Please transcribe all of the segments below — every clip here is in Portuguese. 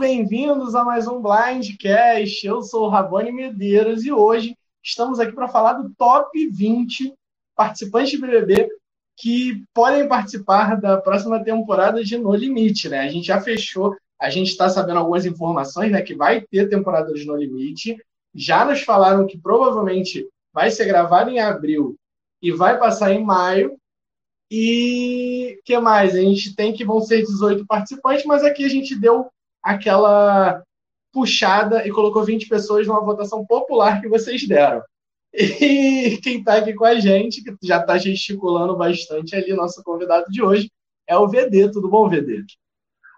Bem-vindos a mais um Blindcast. Eu sou o Rabone Medeiros e hoje estamos aqui para falar do top 20 participantes de BBB que podem participar da próxima temporada de No Limite, né? A gente já fechou, a gente está sabendo algumas informações, né? Que vai ter temporada de No Limite. Já nos falaram que provavelmente vai ser gravado em abril e vai passar em maio. E que mais? A gente tem que vão ser 18 participantes, mas aqui a gente deu aquela puxada e colocou 20 pessoas numa votação popular que vocês deram. E quem está aqui com a gente, que já está gesticulando bastante ali, nosso convidado de hoje, é o VD. Tudo bom, VD?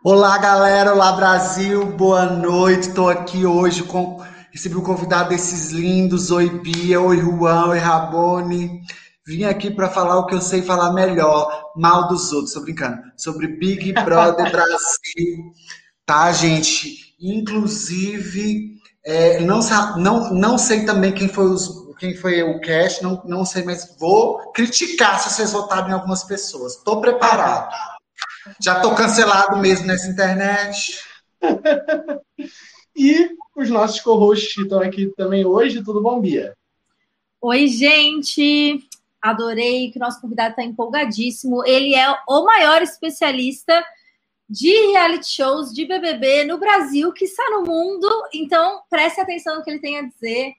Olá, galera. Olá, Brasil. Boa noite. Estou aqui hoje com. Recebi o convidado desses lindos. Oi, Bia. Oi, Juan. Oi, Rabone. Vim aqui para falar o que eu sei falar melhor, mal dos outros, tô brincando, sobre Big Brother Brasil, tá, gente? Inclusive, é, não, não, não sei também quem foi, os, quem foi o cast, não, não sei, mas vou criticar se vocês votarem em algumas pessoas. Tô preparado. Já tô cancelado mesmo nessa internet. e os nossos co-hosts estão aqui também hoje, tudo bom, Bia? Oi, gente! Adorei que o nosso convidado está empolgadíssimo. Ele é o maior especialista de reality shows de BBB no Brasil, que está no mundo. Então, preste atenção no que ele tem a dizer,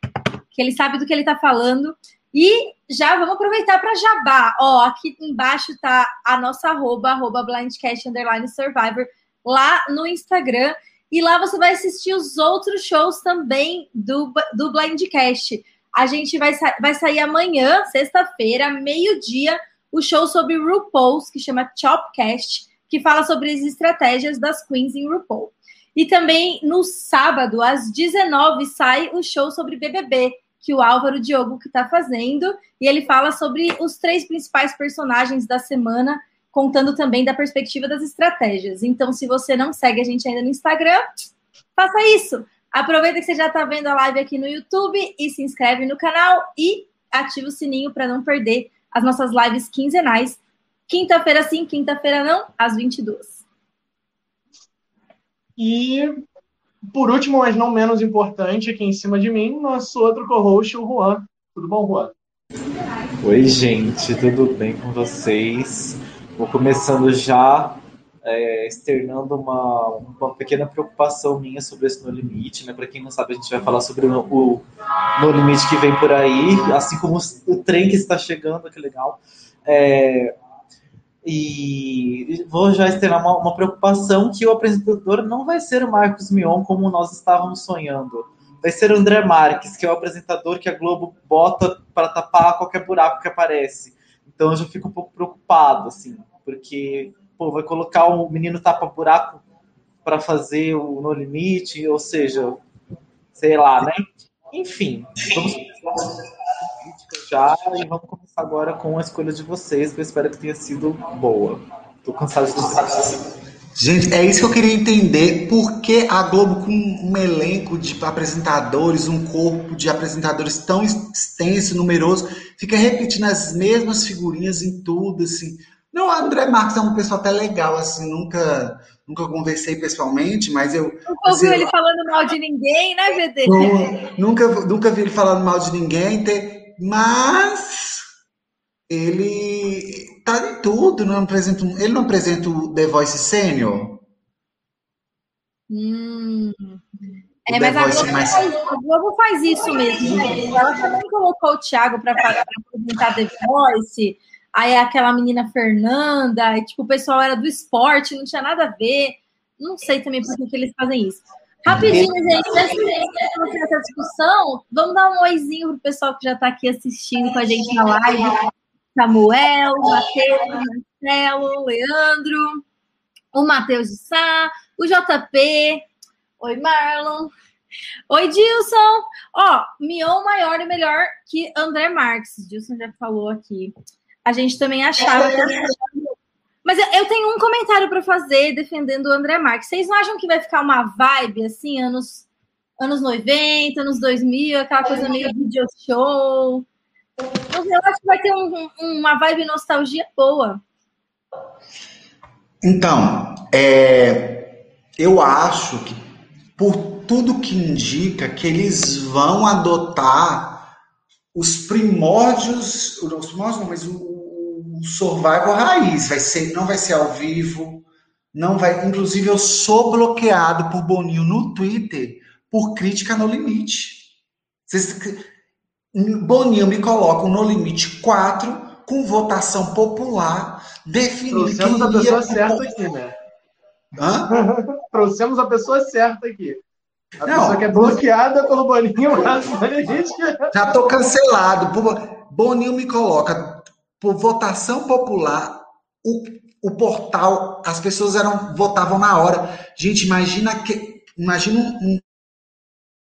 que ele sabe do que ele está falando. E já vamos aproveitar para jabá. Ó, aqui embaixo tá a nossa arroba, arroba blindcast underline survivor, lá no Instagram. E lá você vai assistir os outros shows também do, do Blindcast. A gente vai, vai sair amanhã, sexta-feira, meio-dia, o show sobre RuPaul's, que chama Chopcast, que fala sobre as estratégias das queens em RuPaul. E também no sábado, às 19 sai o show sobre BBB, que o Álvaro Diogo que está fazendo, e ele fala sobre os três principais personagens da semana, contando também da perspectiva das estratégias. Então, se você não segue a gente ainda no Instagram, faça isso. Aproveita que você já está vendo a live aqui no YouTube e se inscreve no canal e ativa o sininho para não perder as nossas lives quinzenais. Quinta-feira sim, quinta-feira não, às 22. E por último, mas não menos importante, aqui em cima de mim, nosso outro co-host, o Juan. Tudo bom, Juan? Oi, gente, tudo bem com vocês? Vou começando já é, externando uma, uma pequena preocupação minha sobre esse No Limite, né? Para quem não sabe, a gente vai falar sobre o, o No Limite que vem por aí, assim como o trem que está chegando, que legal. É, e vou já externar uma, uma, preocupação que o apresentador não vai ser o Marcos Mion como nós estávamos sonhando. Vai ser o André Marques, que é o apresentador que a Globo bota para tapar qualquer buraco que aparece. Então eu já fico um pouco preocupado, assim, porque pô, vai colocar o menino tapa-buraco para fazer o No Limite, ou seja, sei lá, né? Enfim, vamos já e vamos começar agora com a escolha de vocês, que eu espero que tenha sido boa. Tô cansado de dizer Gente, é isso que eu queria entender. Por que a Globo, com um elenco de apresentadores, um corpo de apresentadores tão extenso, numeroso, fica repetindo as mesmas figurinhas em tudo, assim? Não, o André Marques é uma pessoa até legal, assim, nunca, nunca conversei pessoalmente, mas eu. Nunca ouviu assim, ele falando mal de ninguém, né, VD? nunca, nunca vi ele falando mal de ninguém, mas ele tá em tudo, não apresenta, ele não apresenta o The Voice Senior? Hum. É, mas a Globo, mais... faz, a Globo, faz, isso mesmo. Né? Ela também colocou o Thiago para apresentar The Voice aí aquela menina Fernanda, e, tipo, o pessoal era do esporte, não tinha nada a ver. Não sei também por que, que eles fazem isso. Rapidinho, gente, antes de essa discussão, vamos dar um oizinho pro pessoal que já está aqui assistindo com a gente na live. Samuel, Matheus, Marcelo, Leandro, o Matheus de Sá, o JP, oi Marlon, oi Dilson, ó, Mion maior e melhor que André Marques, Dilson já falou aqui. A gente também achava que Mas eu tenho um comentário para fazer defendendo o André Marques. Vocês não acham que vai ficar uma vibe assim, anos, anos 90, anos 2000, aquela coisa meio video show? Eu acho que vai ter um, uma vibe nostalgia boa. Então, é, eu acho que, por tudo que indica, que eles vão adotar os primórdios, os primórdios não, mas o survival raiz, vai ser, não vai ser ao vivo, não vai, inclusive eu sou bloqueado por Boninho no Twitter por crítica no limite. Vocês, Boninho me coloca no limite 4 com votação popular definindo Trouxemos a pessoa certa aqui, né? Hã? Trouxemos a pessoa certa aqui. A não, pessoa que é bloqueada pelo Boninho, mas Já estou cancelado. Boninho me coloca por votação popular. O, o portal, as pessoas eram votavam na hora. Gente, imagina que imagina um, um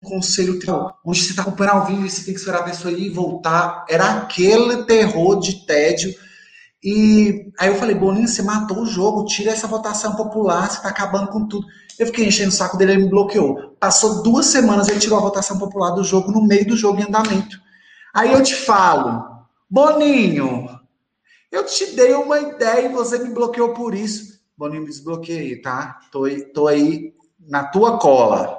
conselho onde você está acompanhando ao vivo e você tem que esperar a pessoa ir e voltar. Era aquele terror de tédio e aí eu falei, Boninho, você matou o jogo, tira essa votação popular, você tá acabando com tudo. Eu fiquei enchendo o saco dele, ele me bloqueou. Passou duas semanas, ele tirou a votação popular do jogo no meio do jogo em andamento. Aí eu te falo, Boninho, eu te dei uma ideia e você me bloqueou por isso. Boninho, me desbloqueei, tá? Tô, tô aí na tua cola.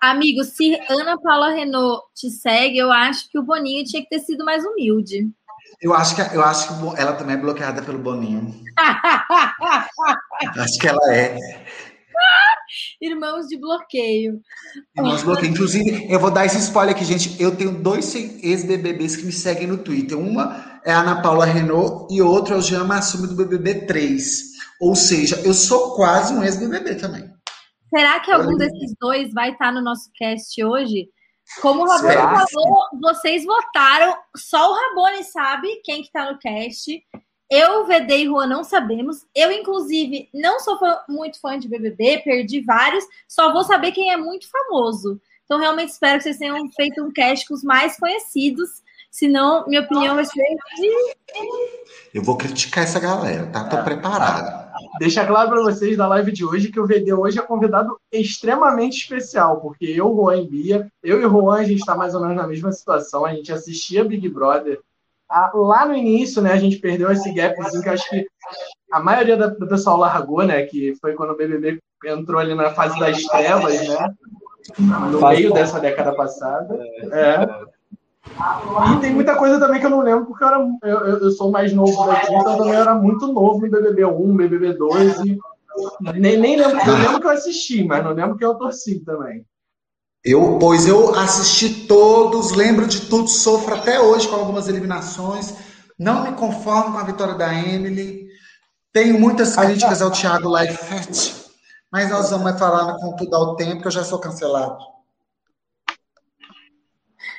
Amigo, se Ana Paula Renault te segue, eu acho que o Boninho tinha que ter sido mais humilde. Eu acho que, eu acho que ela também é bloqueada pelo Boninho. acho que ela é. Irmãos de bloqueio. Irmãos de bloqueio. Inclusive, eu vou dar esse spoiler aqui, gente. Eu tenho dois ex-BBBs que me seguem no Twitter. Uma é a Ana Paula Renault e outra é o Jean Massumi do BBB 3. Ou seja, eu sou quase um ex-BBB também. Será que algum desses dois vai estar no nosso cast hoje? Como o Rabone falou, vocês votaram, só o Rabone sabe quem que tá no cast. Eu, VD e Juan não sabemos. Eu, inclusive, não sou fã, muito fã de BBB, perdi vários. Só vou saber quem é muito famoso. Então, realmente espero que vocês tenham feito um cast com os mais conhecidos. Senão, minha opinião vai ser. Eu vou criticar essa galera, tá? Tô preparado. Deixa claro para vocês da live de hoje que o VD hoje é convidado extremamente especial, porque eu, Juan e Bia, eu e Juan, a gente está mais ou menos na mesma situação. A gente assistia Big Brother lá no início, né? A gente perdeu esse gapzinho que acho que a maioria do pessoal largou, né? Que foi quando o BBB entrou ali na fase das trevas, né? No meio dessa década passada. É. E tem muita coisa também que eu não lembro, porque eu, era, eu, eu sou mais novo daqui, então também eu era muito novo em BBB 1, BBB 2, e nem, nem lembro, eu lembro que eu assisti, mas não lembro que eu torci também. Eu, pois eu assisti todos, lembro de tudo, sofro até hoje com algumas eliminações, não me conformo com a vitória da Emily, tenho muitas críticas ao Thiago Leifert, mas nós vamos falar com tudo ao tempo, que eu já sou cancelado.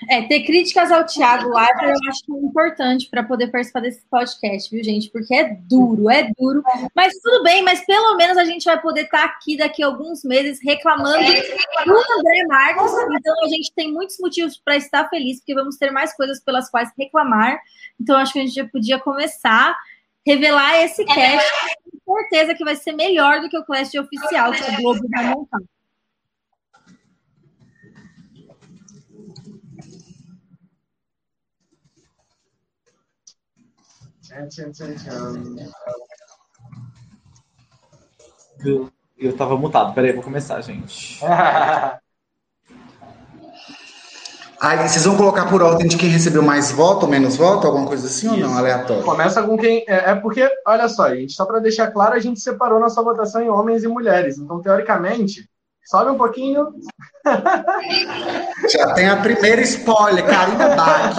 É, ter críticas ao Thiago Leifert eu acho que é importante para poder participar desse podcast, viu, gente? Porque é duro, é duro. Mas tudo bem, mas pelo menos a gente vai poder estar tá aqui daqui a alguns meses reclamando do André Marques. Então a gente tem muitos motivos para estar feliz, porque vamos ter mais coisas pelas quais reclamar. Então acho que a gente já podia começar revelar esse cast. Com certeza que vai ser melhor do que o cast oficial que o Globo vai montar. Eu, eu tava mutado. Peraí, vou começar, gente. Aí vocês vão colocar por ordem de quem recebeu mais voto ou menos voto, alguma coisa assim Isso. ou não? Aleatório? Começa com quem. É, é porque, olha só, gente, só para deixar claro, a gente separou nossa votação em homens e mulheres. Então, teoricamente, sobe um pouquinho. Já tem a primeira spoiler, Karina Bach,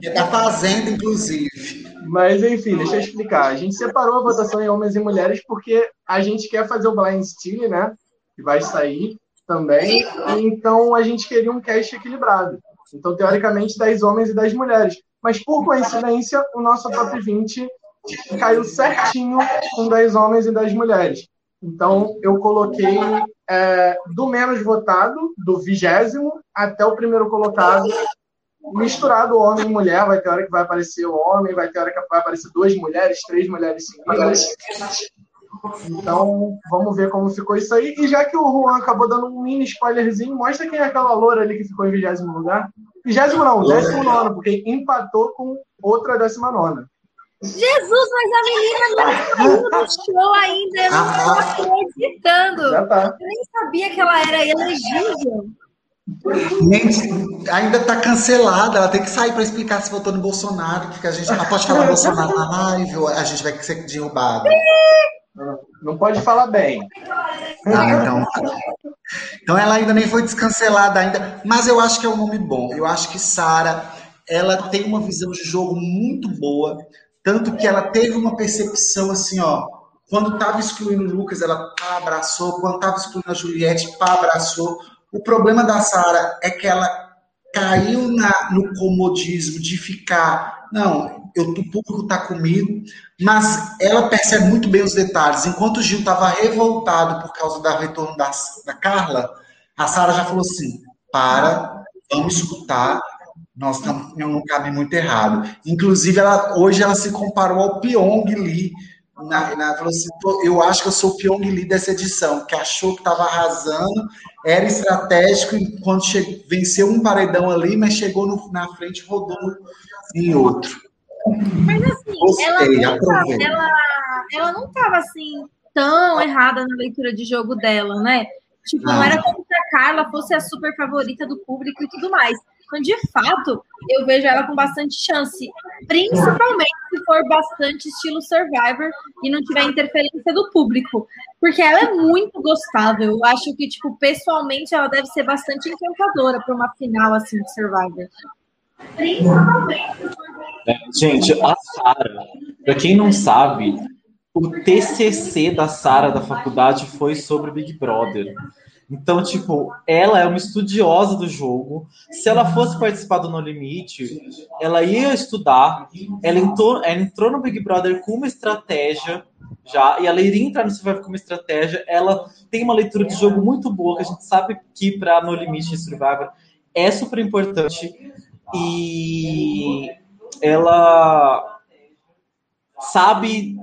que tá fazendo, inclusive. Mas, enfim, deixa eu explicar. A gente separou a votação em homens e mulheres porque a gente quer fazer o Blind Steal, né? Que vai sair também. Então, a gente queria um cast equilibrado. Então, teoricamente, 10 homens e 10 mulheres. Mas, por coincidência, o nosso top 20 caiu certinho com 10 homens e 10 mulheres. Então, eu coloquei é, do menos votado, do vigésimo, até o primeiro colocado, misturado homem e mulher, vai ter hora que vai aparecer o homem, vai ter hora que vai aparecer duas mulheres, três mulheres seguidas. Então, vamos ver como ficou isso aí. E já que o Juan acabou dando um mini spoilerzinho, mostra quem é aquela loura ali que ficou em vigésimo lugar. Vigésimo não, décimo nono, porque empatou com outra décima nona. Jesus, mas a menina não saiu do show ainda, eu não estava acreditando. Já tá. Eu nem sabia que ela era elegível. Nem- ainda tá cancelada, ela tem que sair para explicar se votou no Bolsonaro, porque a gente não pode falar Bolsonaro na live, ou a gente vai ser derrubado. Não pode falar bem. Ah, então. Então ela ainda nem foi descancelada ainda, mas eu acho que é um nome bom. Eu acho que Sara, ela tem uma visão de jogo muito boa, tanto que ela teve uma percepção assim, ó, quando tava excluindo o Lucas, ela pá, abraçou, quando tava excluindo a Juliette, pá, abraçou. O problema da Sara é que ela caiu na- no comodismo de ficar, não, eu, o público tá comigo, mas ela percebe muito bem os detalhes. Enquanto o Gil estava revoltado por causa do retorno da, da Carla, a Sara já falou assim: para, vamos escutar, nós estamos não cabe muito errado. Inclusive, ela, hoje ela se comparou ao Pyong Lee. Na, na, falou assim, "Pô, eu acho que eu sou o Pyong Lee dessa edição, que achou que estava arrasando, era estratégico, e quando venceu um paredão ali, mas chegou no- na frente e rodou em outro. Mas assim, Gostei, ela, não tava, aprovei. ela, ela não tava assim tão errada na leitura de jogo dela, né? Tipo, não Não. era como se a Carla fosse a super favorita do público e tudo mais. Então, de fato, eu vejo ela com bastante chance. Principalmente se for bastante estilo Survivor e não tiver interferência do público. Porque ela é muito gostável. Eu acho que, tipo, pessoalmente, ela deve ser bastante encantadora para uma final assim de Survivor. É, Gente, a Sara, pra quem não sabe, o TCC da Sara da faculdade foi sobre Big Brother. Então, tipo, ela é uma estudiosa do jogo. Se ela fosse participar do No Limite, ela ia estudar. Ela entrou, ela entrou no Big Brother com uma estratégia já, e ela iria entrar no Survivor com uma estratégia. Ela tem uma leitura de jogo muito boa, que a gente sabe que para No Limite e Survivor é super importante. E ela sabe,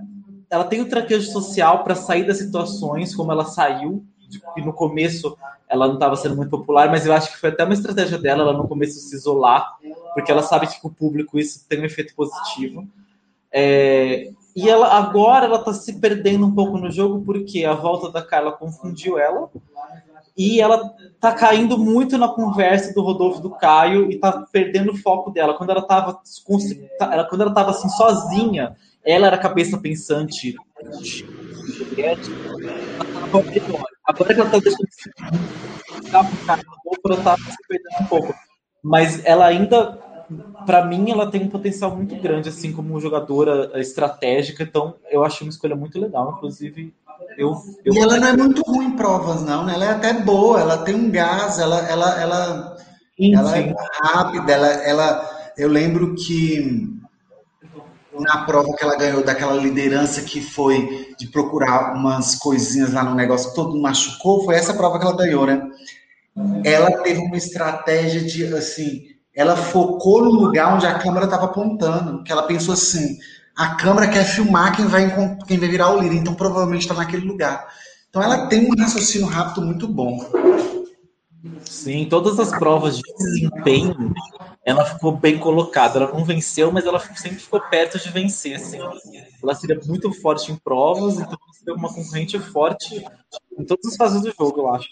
ela tem o traquejo social para sair das situações como ela saiu. E no começo ela não estava sendo muito popular, mas eu acho que foi até uma estratégia dela, ela no começo se isolar, porque ela sabe que com o público isso tem um efeito positivo. É, e ela agora ela está se perdendo um pouco no jogo porque a volta da Carla confundiu ela e ela tá caindo muito na conversa do Rodolfo do Caio e tá perdendo o foco dela. Quando ela tava, ela, quando ela tava assim sozinha, ela era a cabeça pensante ela tava. Agora que ela tá deixando de Caio Rodolfo, ela tá se perdendo um pouco. Mas ela ainda, para mim, ela tem um potencial muito grande, assim, como jogadora estratégica. Então, eu acho uma escolha muito legal. Inclusive, eu, eu... E ela não é muito ruim em provas, não, né? Ela é até boa, ela tem um gás, ela, ela, ela, ela é rápida, ela, ela. Eu lembro que na prova que ela ganhou daquela liderança que foi de procurar umas coisinhas lá no negócio todo machucou, foi essa prova que ela ganhou, né? Ela teve uma estratégia de assim, ela focou no lugar onde a câmera estava apontando, que ela pensou assim, a câmera quer filmar quem vai, quem vai virar o líder, então provavelmente está naquele lugar. Então ela tem um raciocínio rápido muito bom. Sim, todas as provas de desempenho, ela ficou bem colocada. Ela não venceu, mas ela sempre ficou perto de vencer. Assim. Ela seria muito forte em provas, então seria uma concorrente forte em todas as fases do jogo, eu acho.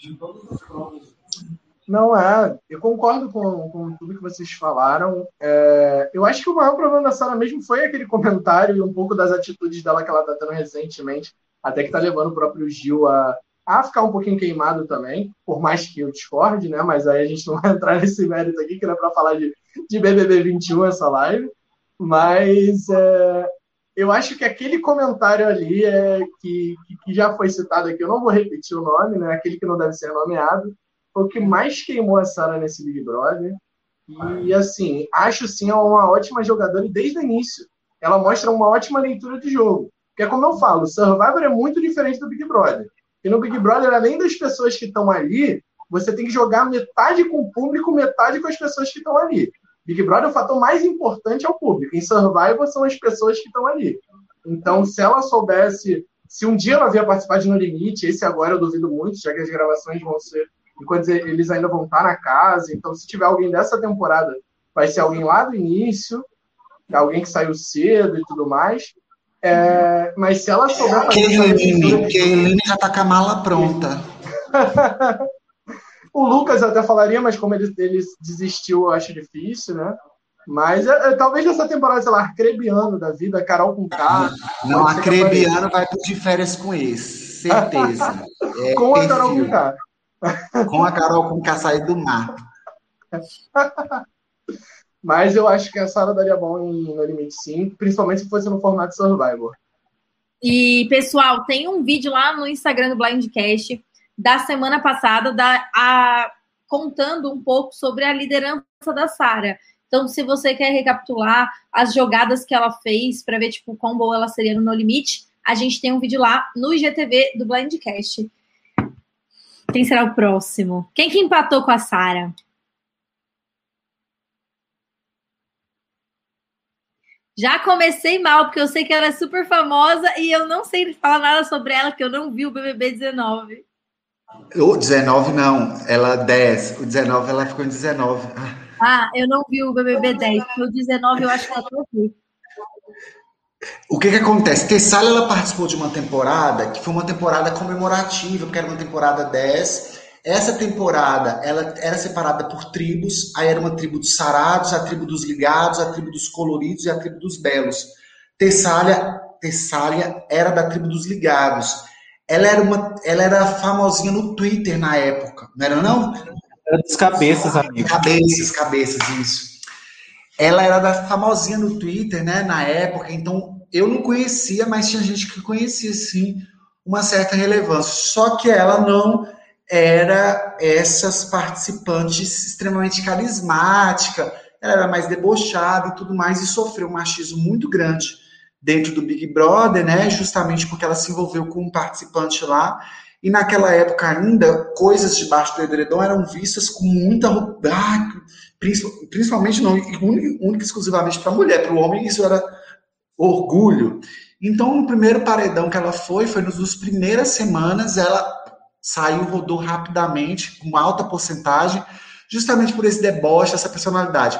Não é, eu concordo com, com tudo que vocês falaram. É, eu acho que o maior problema da Sara mesmo foi aquele comentário e um pouco das atitudes dela que ela está tendo recentemente, até que está levando o próprio Gil a, a ficar um pouquinho queimado também, por mais que eu discorde, né? Mas aí a gente não vai entrar nesse mérito aqui, que não é para falar de, de BBB 21 essa live. Mas é, eu acho que aquele comentário ali é, que, que já foi citado aqui, eu não vou repetir o nome, né? Aquele que não deve ser nomeado foi o que mais queimou a Sara nesse Big Brother. E, assim, acho sim uma ótima jogadora e desde o início ela mostra uma ótima leitura de jogo. Porque, como eu falo, Survivor é muito diferente do Big Brother. E no Big Brother, além das pessoas que estão ali, você tem que jogar metade com o público, metade com as pessoas que estão ali. Big Brother, o fator mais importante é o público. Em Survivor, são as pessoas que estão ali. Então, se ela soubesse, se um dia ela vier participar de No Limite, esse agora eu duvido muito, já que as gravações vão ser enquanto eles ainda vão estar na casa. Então, se tiver alguém dessa temporada, vai ser alguém lá do início. alguém que saiu cedo e tudo mais. É, mas se ela souber fazer. Keiline, Keiline já tá com a mala pronta. o Lucas até falaria, mas como ele, ele desistiu, eu acho difícil, né? Mas é, é, talvez nessa temporada, sei lá, Arcrebiano da vida, Carol com K. Não, Arcrebiano vai de férias com esse, certeza. É com a Carol com K. Com a Carol com K sair do mar. Mas eu acho que a Sara daria bom em, no limite sim, principalmente se fosse no formato Survivor. E, pessoal, tem um vídeo lá no Instagram do Blindcast da semana passada da, a, contando um pouco sobre a liderança da Sara. Então, se você quer recapitular as jogadas que ela fez para ver tipo quão boa ela seria no No Limite, a gente tem um vídeo lá no IGTV do Blindcast. Quem será o próximo? Quem que empatou com a Sara? Já comecei mal, porque eu sei que ela é super famosa e eu não sei falar nada sobre ela, que eu não vi o BBB 19. O 19 não, ela 10. O 19 ela ficou em 19. Ah, eu não vi o BBB 10. O 19 eu acho que ela vi. O que que acontece? Tessália ela participou de uma temporada que foi uma temporada comemorativa, porque era uma temporada 10. Essa temporada ela era separada por tribos, aí era uma tribo dos sarados, a tribo dos ligados, a tribo dos coloridos e a tribo dos belos. Tessália, Tessália era da tribo dos ligados. Ela era uma, ela era famosinha no Twitter na época, não era não? Era dos cabeças, amigo. Cabeças, cabeças, isso. Ela era da famosinha no Twitter, né, na época, então eu não conhecia, mas tinha gente que conhecia, sim, uma certa relevância. Só que ela não era essas participantes extremamente carismática, ela era mais debochada e tudo mais, e sofreu um machismo muito grande dentro do Big Brother, né, justamente porque ela se envolveu com um participante lá, e naquela época ainda, coisas debaixo do edredom eram vistas com muita. Ah, principalmente, não, única exclusivamente para a mulher, para o homem isso era orgulho. Então, no primeiro paredão que ela foi, foi nas primeiras semanas, ela saiu, rodou rapidamente, com alta porcentagem, justamente por esse deboche, essa personalidade.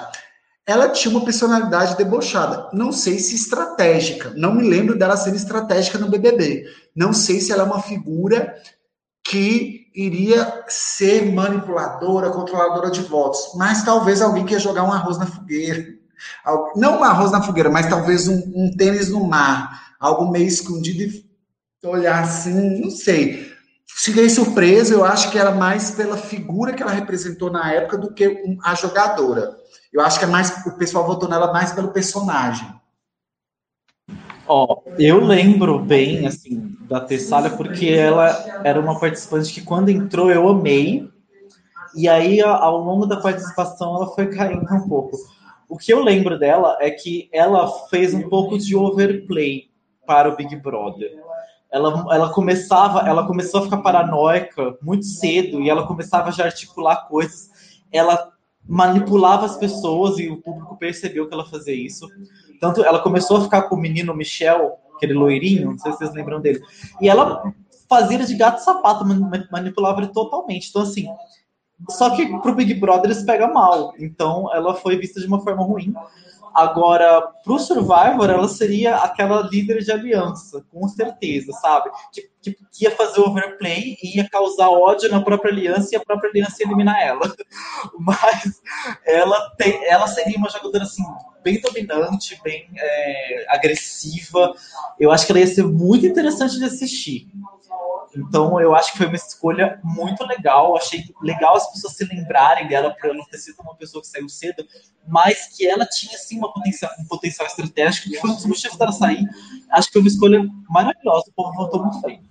Ela tinha uma personalidade debochada, não sei se estratégica, não me lembro dela sendo estratégica no BBB. Não sei se ela é uma figura que iria ser manipuladora, controladora de votos, mas talvez alguém que ia jogar um arroz na fogueira. Não um arroz na fogueira, mas talvez um, um tênis no mar, algo meio escondido e olhar assim, não sei. Fiquei surpreso, eu acho que era mais pela figura que ela representou na época do que a jogadora. Eu acho que é mais o pessoal votou nela mais pelo personagem. Ó, eu lembro bem, assim, da Tessália, porque ela era uma participante que quando entrou eu amei, e aí ao longo da participação ela foi caindo um pouco. O que eu lembro dela é que ela fez um pouco de overplay para o Big Brother. Ela, ela começava, ela começou a ficar paranoica muito cedo e ela começava a já articular coisas. Ela manipulava as pessoas e o público percebeu que ela fazia isso. Tanto ela começou a ficar com o menino Michel, aquele loirinho, não sei se vocês lembram dele. E ela fazia de gato sapato, manipulava ele totalmente. Então, assim, só que pro Big Brother eles pega mal. Então, ela foi vista de uma forma ruim. Agora, pro Survivor, ela seria aquela líder de aliança, com certeza, sabe? Que, que, que, ia fazer overplay e ia causar ódio na própria aliança e a própria aliança ia eliminar ela. Mas ela, tem, ela seria uma jogadora, assim, bem dominante, bem é, agressiva. Eu acho que ela ia ser muito interessante de assistir. Então, eu acho que foi uma escolha muito legal. Achei legal as pessoas se lembrarem dela por ela ter sido uma pessoa que saiu cedo, mas que ela tinha, sim, uma potencial, um potencial estratégico, que foi um dos motivos dela sair. Acho que foi uma escolha maravilhosa. O povo votou muito bem.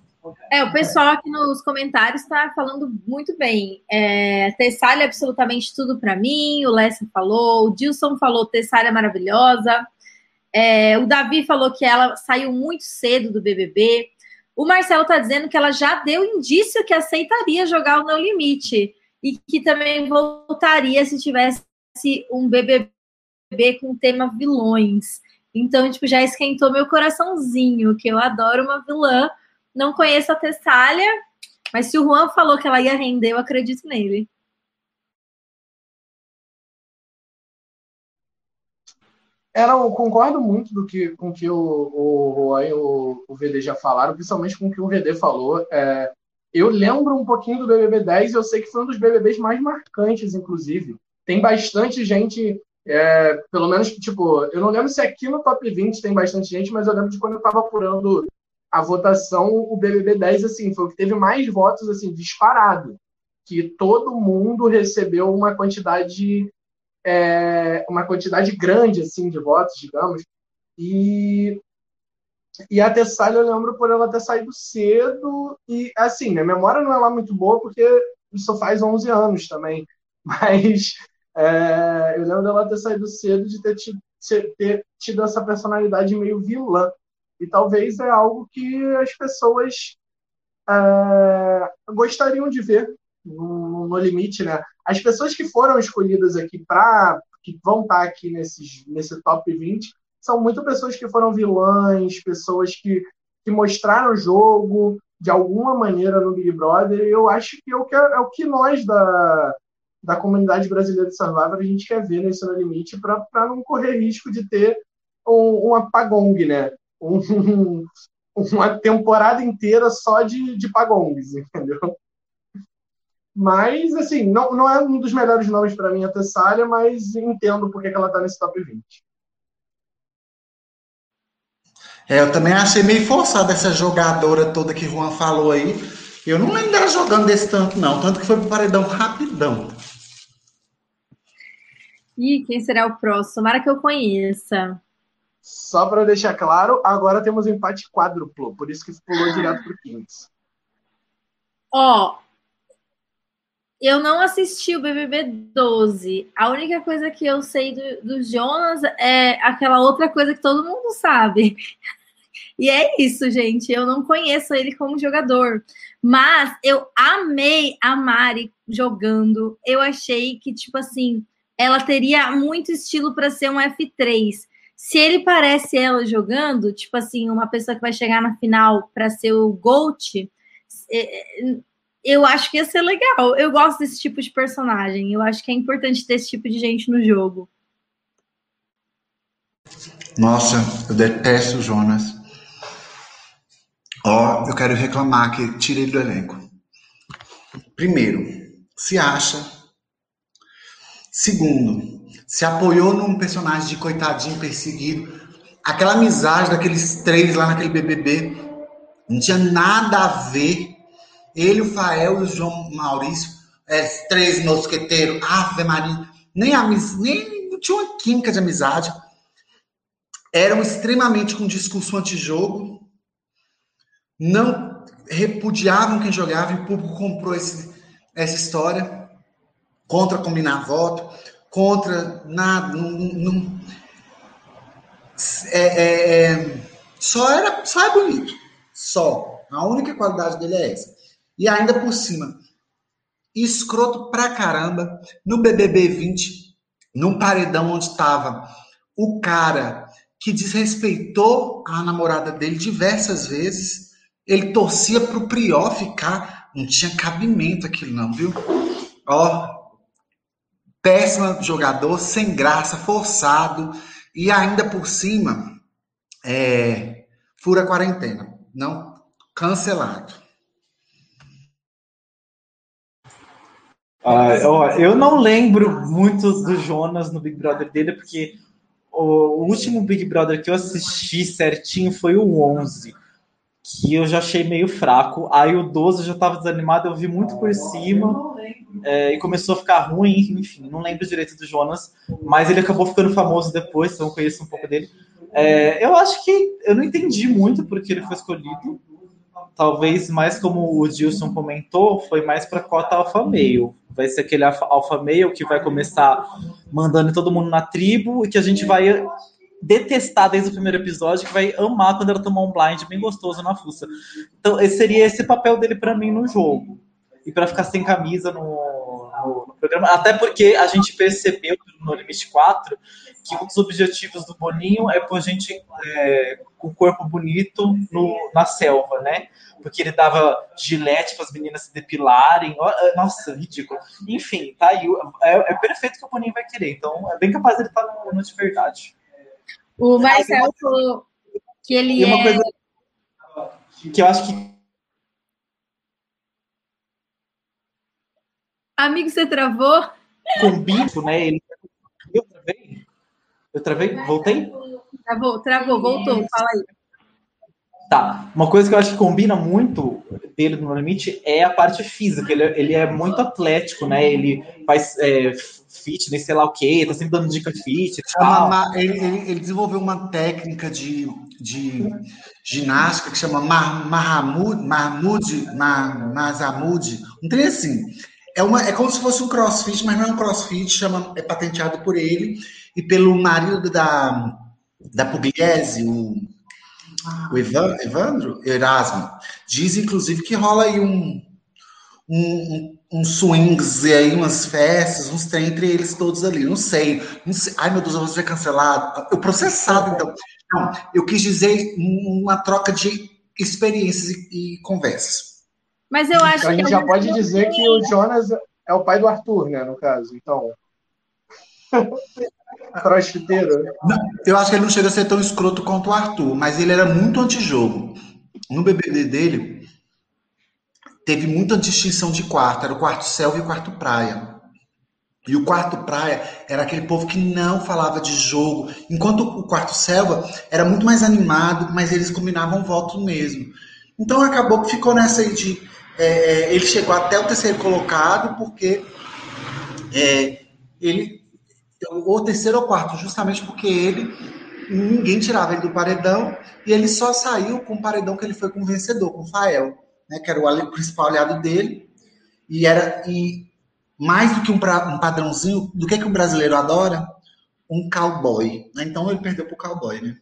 É, o pessoal aqui nos comentários está falando muito bem. É, Tessália é absolutamente tudo para mim. O Lessa falou, o Dilson falou Tessália é maravilhosa. É, o Davi falou que ela saiu muito cedo do BBB. O Marcelo está dizendo que ela já deu indício que aceitaria jogar o No Limite e que também voltaria se tivesse um BBB com tema vilões. Então, tipo, já esquentou meu coraçãozinho, que eu adoro uma vilã. Não conheço a Tessália, mas se o Juan falou que ela ia render, eu acredito nele. Não, eu concordo muito do que, com que o, o, o, o, o VD já falaram, principalmente com o que o VD falou. É, eu lembro um pouquinho do BBB 10, eu sei que foi um dos BBBs mais marcantes, inclusive. Tem bastante gente, é, pelo menos, tipo, eu não lembro se aqui no top 20 tem bastante gente, mas eu lembro de quando eu estava apurando a votação, o BBB 10, assim, foi o que teve mais votos, assim, disparado. Que todo mundo recebeu uma quantidade, é, uma quantidade grande, assim, de votos, digamos. E, e a Tessália eu lembro por ela ter saído cedo. E, assim, minha memória não é lá muito boa, porque isso faz 11 anos também. Mas é, eu lembro dela ter saído cedo de ter tido, ter tido essa personalidade meio vilã. E talvez é algo que as pessoas é, gostariam de ver no, no, limite, né? As pessoas que foram escolhidas aqui para que vão estar aqui nesses, nesse top 20 são muito pessoas que foram vilãs, pessoas que, que mostraram o jogo de alguma maneira no Big Brother. E eu acho que é o que, é o que nós da, da comunidade brasileira de Survivor a gente quer ver nesse No Limite para não correr risco de ter um, um apagong, né? Um, uma temporada inteira só de, de pagongs, entendeu? Mas, assim, não, não é um dos melhores nomes para mim a Tessália, mas entendo porque que ela está nesse top 20. É, eu também achei meio forçada essa jogadora toda que o Juan falou aí. Eu não lembro dela jogando desse tanto, não. Tanto que foi pro paredão rapidão. Ih, quem será o próximo? Tomara que eu conheça. Só para deixar claro, agora temos empate quádruplo, por isso que pulou direto pro Kings. Ó, eu não assisti o BBB 12. A única coisa que eu sei do, do Jonas é aquela outra coisa que todo mundo sabe. E é isso, gente. Eu não conheço ele como jogador. Mas eu amei a Mari jogando. Eu achei que, tipo assim, ela teria muito estilo para ser um F3. Se ele parece ela jogando, tipo assim, uma pessoa que vai chegar na final para ser o GOAT, é, é, eu acho que ia ser legal. Eu gosto desse tipo de personagem. Eu acho que é importante ter esse tipo de gente no jogo. Nossa, eu detesto o Jonas. Ó, oh, eu quero reclamar que tirei do elenco. Primeiro, se acha. Segundo, se apoiou num personagem de coitadinho perseguido. Aquela amizade daqueles três lá naquele BBB não tinha nada a ver ele, o Fael e o João Maurício, é, três mosqueteiros, Ave Maria, nem, amiz, nem não tinha uma química de amizade. Eram extremamente com discurso antijogo, não repudiavam quem jogava, e o público comprou esse, essa história contra combinar voto, contra nada, é, é, é, só era só é bonito, só. A única qualidade dele é essa. E ainda por cima, escroto pra caramba, no BBB 20, num paredão onde estava o cara que desrespeitou a namorada dele diversas vezes, ele torcia pro Prió ficar, não tinha cabimento aquilo não, viu? Ó, péssimo jogador, sem graça, forçado, e ainda por cima, é, fura quarentena, não cancelado. Ah, ó, eu não lembro muito do Jonas no Big Brother dele, porque o, último Big Brother que eu assisti certinho foi o 11, que eu já achei meio fraco. Aí o 12 eu já estava desanimado, eu vi muito por cima é, e começou a ficar ruim. Enfim, não lembro direito do Jonas, mas ele acabou ficando famoso depois, então eu conheço um pouco dele. É, eu acho que eu não entendi muito porque ele foi escolhido. Talvez mais como o Dilson comentou, foi mais para cota alfa meio vai ser aquele alfa male que vai começar mandando todo mundo na tribo e que a gente vai detestar desde o primeiro episódio, que vai amar quando ela tomar um blind bem gostoso na fuça. Então, esse seria esse papel dele para mim no jogo. E para ficar sem camisa no, programa. Até porque a gente percebeu no Limite 4 que um dos objetivos do Boninho é por gente é, com corpo bonito no, na selva, né? porque ele dava gilete para as meninas se depilarem. Eh, nossa, ridículo. Enfim, tá aí. É, é perfeito que o Boninho vai querer. Então, é bem capaz ele estar tá no, no de verdade. O Marcelo falou que ele é. Coisa que eu acho que. Amigo, você travou? Com bico, né? Ele... Eu travei? Eu travei? Voltei? Travou, travou, voltou. Fala aí. Tá. Uma coisa que eu acho que combina muito dele no limite é a parte física. Ele, ele é muito atlético, né? Ele faz é, fitness, sei lá o quê, tá sempre dando dica fit. Chama, ele, ele, ele, desenvolveu uma técnica de, de ginástica que chama Mahamud, Mahmoud, Mazamud, um trem assim. É, uma, é como se fosse um crossfit, mas não é um crossfit, chama, é patenteado por ele e pelo marido da, da Pugliese, o o Evan, Evandro Erasmo diz, inclusive, que rola aí um, um, um swings e aí umas festas, uns tem entre eles todos ali. Não sei, não sei. Ai, meu Deus, eu vou ser cancelado. Eu processado, então. Não, eu quis dizer uma troca de experiências e, e conversas. Mas eu acho então, que. A gente já pode dizer que o Jonas é o pai do Arthur, né, no caso. Então. Crossfiteiro. Eu acho que ele não chega a ser tão escroto quanto o Arthur, mas ele era muito antijogo. No BBD dele, teve muita distinção de quarto. Era o quarto selva e o quarto praia. E o quarto praia era aquele povo que não falava de jogo, enquanto o quarto selva era muito mais animado, mas eles combinavam voto mesmo. Então acabou que ficou nessa aí de. É, é ele chegou até o terceiro colocado, porque é, ele ou terceiro ou quarto, justamente porque ele ninguém tirava ele do paredão e ele só saiu com o paredão que ele foi com o vencedor, com o Fael, né, que era o principal aliado dele e era e mais do que um, pra, um padrãozinho, do que que um brasileiro adora, um cowboy. Né? Então ele perdeu pro cowboy, né?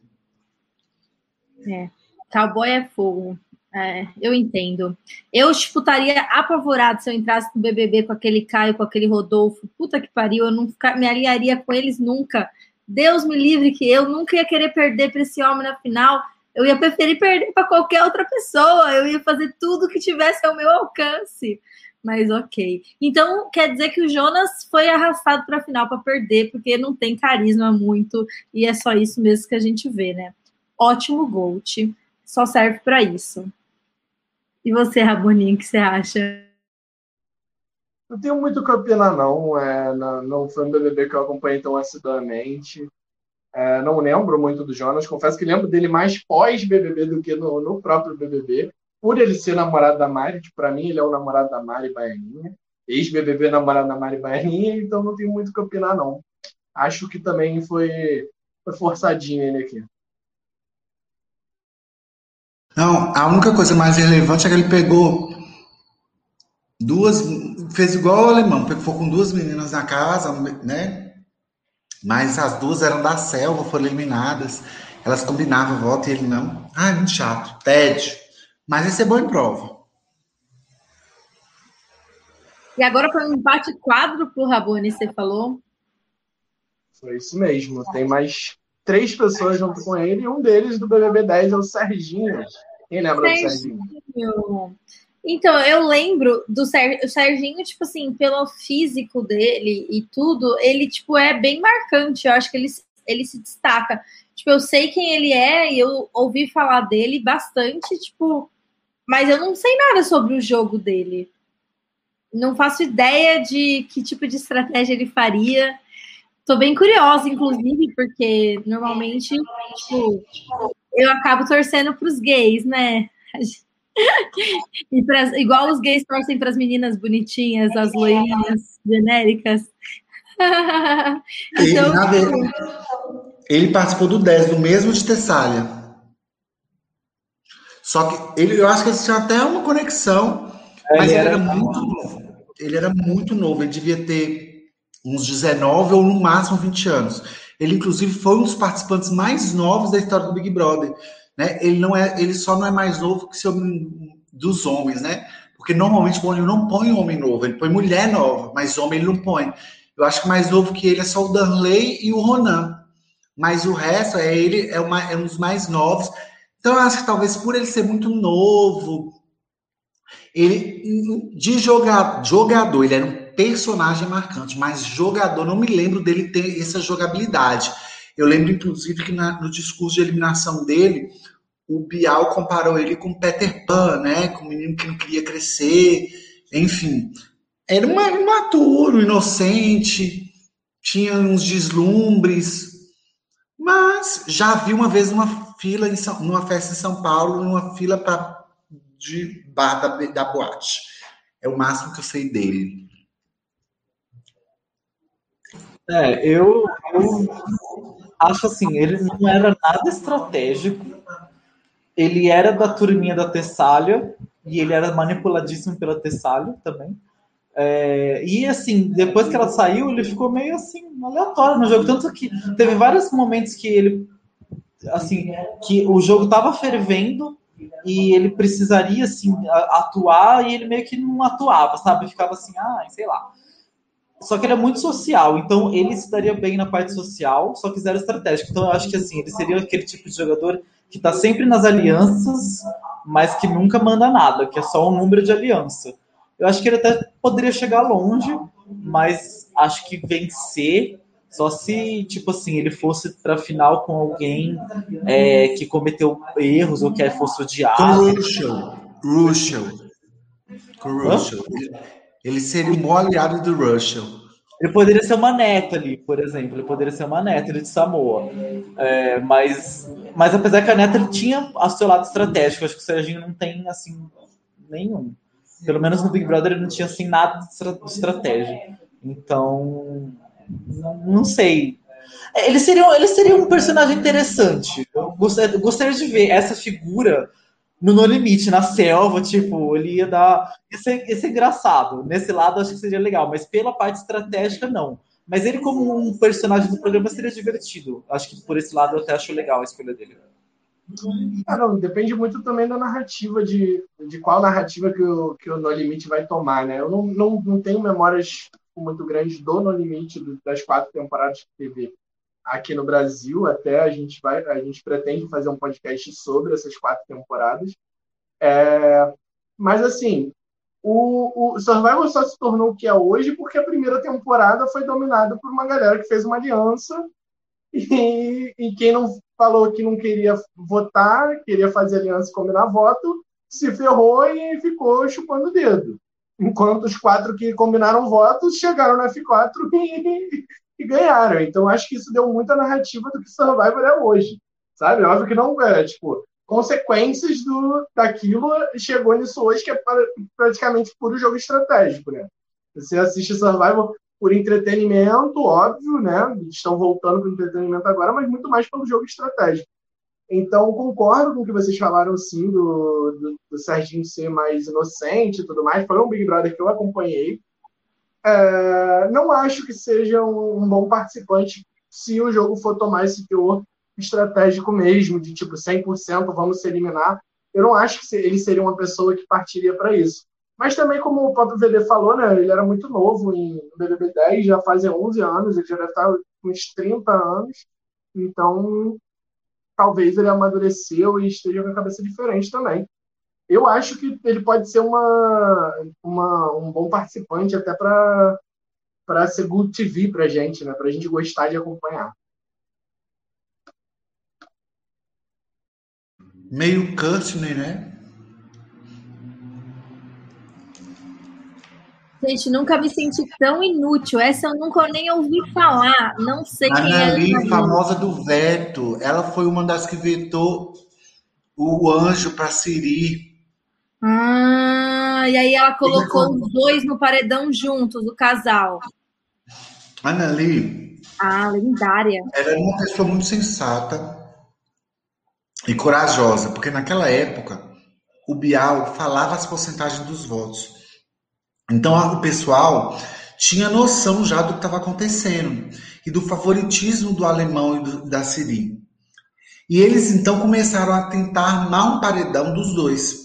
É, cowboy é fogo. É, eu entendo. Eu disputaria apavorado se eu entrasse no BBB com aquele Caio, com aquele Rodolfo. Puta que pariu, eu não ficar, me aliaria com eles nunca. Deus me livre que eu nunca ia querer perder para esse homem na final. Eu ia preferir perder para qualquer outra pessoa. Eu ia fazer tudo que tivesse ao meu alcance. Mas ok. Então quer dizer que o Jonas foi arrastado para a final para perder, porque não tem carisma muito e é só isso mesmo que a gente vê, né? Ótimo Gold. Só serve para isso. E você, Raboninho, o que você acha? Não tenho muito o que opinar, não. É, não, foi um BBB que eu acompanhei tão assiduamente. É, não lembro muito do Jonas. Confesso que lembro dele mais pós-BBB do que no, no, próprio BBB. Por ele ser namorado da Mari, para mim ele é o namorado da Mari Baianinha. Ex-BBB namorado da Mari Baianinha, então não tenho muito o que opinar, não. Acho que também foi, foi forçadinho ele aqui. Não, a única coisa mais relevante é que ele pegou duas. Fez igual o alemão, ficou com duas meninas na casa, né? Mas as duas eram da selva, foram eliminadas. Elas combinavam voto e ele não. Ah, muito chato, tédio. Mas esse é bom em prova. E agora foi um empate quádruplo, Rabone, você falou? Foi isso mesmo. Tem mais três pessoas junto com ele, e um deles do BBB 10 é o Serginho. Quem lembra Serginho. do Serginho? Então, eu lembro do Ser... o Serginho, tipo assim, pelo físico dele e tudo, ele, tipo, é bem marcante. Eu acho que ele, ele se destaca. Tipo, eu sei quem ele é e eu ouvi falar dele bastante, tipo, mas eu não sei nada sobre o jogo dele. Não faço ideia de que tipo de estratégia ele faria. Tô bem curiosa, inclusive, porque normalmente, tipo, eu acabo torcendo para os gays, né? e pra, igual os gays torcem para as meninas bonitinhas, as loirinhas genéricas. então, ele, ele, participou do 10, do mesmo de Tessália. Só que ele, eu acho que eles tinham até uma conexão, é, mas ele, ele era, era muito novo. Ele era muito novo, ele devia ter uns 19 ou no máximo 20 anos. Ele, inclusive, foi um dos participantes mais novos da história do Big Brother. Né? Ele, não é, ele só não é mais novo que seu, dos homens, né? Porque normalmente o Boninho não põe homem novo, ele põe mulher nova, mas homem ele não põe. Eu acho que mais novo que ele é só o Danley e o Ronan. Mas o resto é ele, é, uma, é um dos mais novos. Então eu acho que talvez por ele ser muito novo, ele de jogar, jogador, ele era um personagem marcante, mas jogador, não me lembro dele ter essa jogabilidade. Eu lembro, inclusive, que na, no discurso de eliminação dele, o Bial comparou ele com Peter Pan, né? Com um menino que não queria crescer, enfim. Era um imaturo, inocente, tinha uns deslumbres, mas já vi uma vez uma fila em São, numa festa em São Paulo, numa fila pra, de bar da, da boate. É o máximo que eu sei dele. É, eu, eu acho assim, ele não era nada estratégico. Ele era da turminha da Tessália e ele era manipuladíssimo pela Tessália também. É, e assim, depois que ela saiu, ele ficou meio assim, aleatório no jogo. Tanto que teve vários momentos que ele assim, que o jogo tava fervendo e ele precisaria assim atuar e ele meio que não atuava, sabe? Ficava assim, ah, sei lá. Só que ele é muito social, então ele se daria bem na parte social, só que zero estratégico. Então eu acho que assim, ele seria aquele tipo de jogador que tá sempre nas alianças, mas que nunca manda nada, que é só um número de aliança. Eu acho que ele até poderia chegar longe, mas acho que vencer só se, tipo assim, ele fosse pra final com alguém é, que cometeu erros ou que fosse odiado. Russell. Russell. Com Russell. Ele, seria o aliado do Russell. Ele poderia ser uma neta ali, por exemplo. Ele poderia ser uma neta de Samoa. É, mas, mas apesar que a ele tinha o seu lado estratégico, acho que o Serginho não tem, assim, nenhum. Pelo menos no Big Brother ele não tinha, assim, nada de estratégia. Então, não, não sei. Ele seria, ele seria um personagem interessante. Eu gostaria, gostaria de ver essa figura no No Limite, na selva, tipo, ele ia dar. Isso é, isso é engraçado. Nesse lado, acho que seria legal, mas pela parte estratégica, não. Mas ele, como um personagem do programa, seria divertido. Acho que por esse lado eu até acho legal a escolha dele. Ah, não, depende muito também da narrativa, de, de qual narrativa que o, que o No Limite vai tomar, né? Eu não, não, não tenho memórias muito grandes do No Limite das quatro temporadas que teve aqui no Brasil. Até a gente vai, a gente pretende fazer um podcast sobre essas quatro temporadas. É, mas assim, o, o Survivor só se tornou o que é hoje porque a primeira temporada foi dominada por uma galera que fez uma aliança e, e quem não falou que não queria votar, queria fazer aliança e combinar voto, se ferrou e ficou chupando o dedo. Enquanto os quatro que combinaram votos chegaram no F4 e, e ganharam. Então acho que isso deu muita narrativa do que Survivor é hoje. Sabe? Óbvio que não é, tipo, consequências do, daquilo chegou nisso hoje, que é praticamente puro jogo estratégico, né? Você assiste Survivor por entretenimento, óbvio, né? Estão voltando para o entretenimento agora, mas muito mais pelo jogo estratégico. Então, concordo com o que vocês falaram, sim, do, do, do Serginho ser mais inocente e tudo mais. Foi um Big Brother que eu acompanhei. É, não acho que seja um, um, bom participante se o jogo for tomar esse teor estratégico mesmo, de tipo 100% vamos se eliminar. Eu não acho que ele seria uma pessoa que partiria para isso. Mas também, como o próprio VD falou, né, ele era muito novo em BBB 10, já fazia 11 anos, ele já deve estar com uns 30 anos. Então, talvez ele amadureceu e esteja com a cabeça diferente também. Eu acho que ele pode ser uma, uma um bom participante até para para ser good TV para gente, né? Para a gente gostar de acompanhar. Meio Courtney, né? Gente, nunca me senti tão inútil. Essa eu nunca nem ouvi falar. Não sei quem é. Anneli, famosa do veto. Ela foi uma das que vetou o anjo para Siri. Ah, e aí ela colocou os dois no paredão juntos, o casal. Anneli. Ah, lendária. Ela era uma pessoa muito sensata e corajosa, porque naquela época o Bial falava as porcentagens dos votos. Então o pessoal tinha noção já do que estava acontecendo e do favoritismo do alemão e do, da Siri. E eles então começaram a tentar armar um paredão dos dois.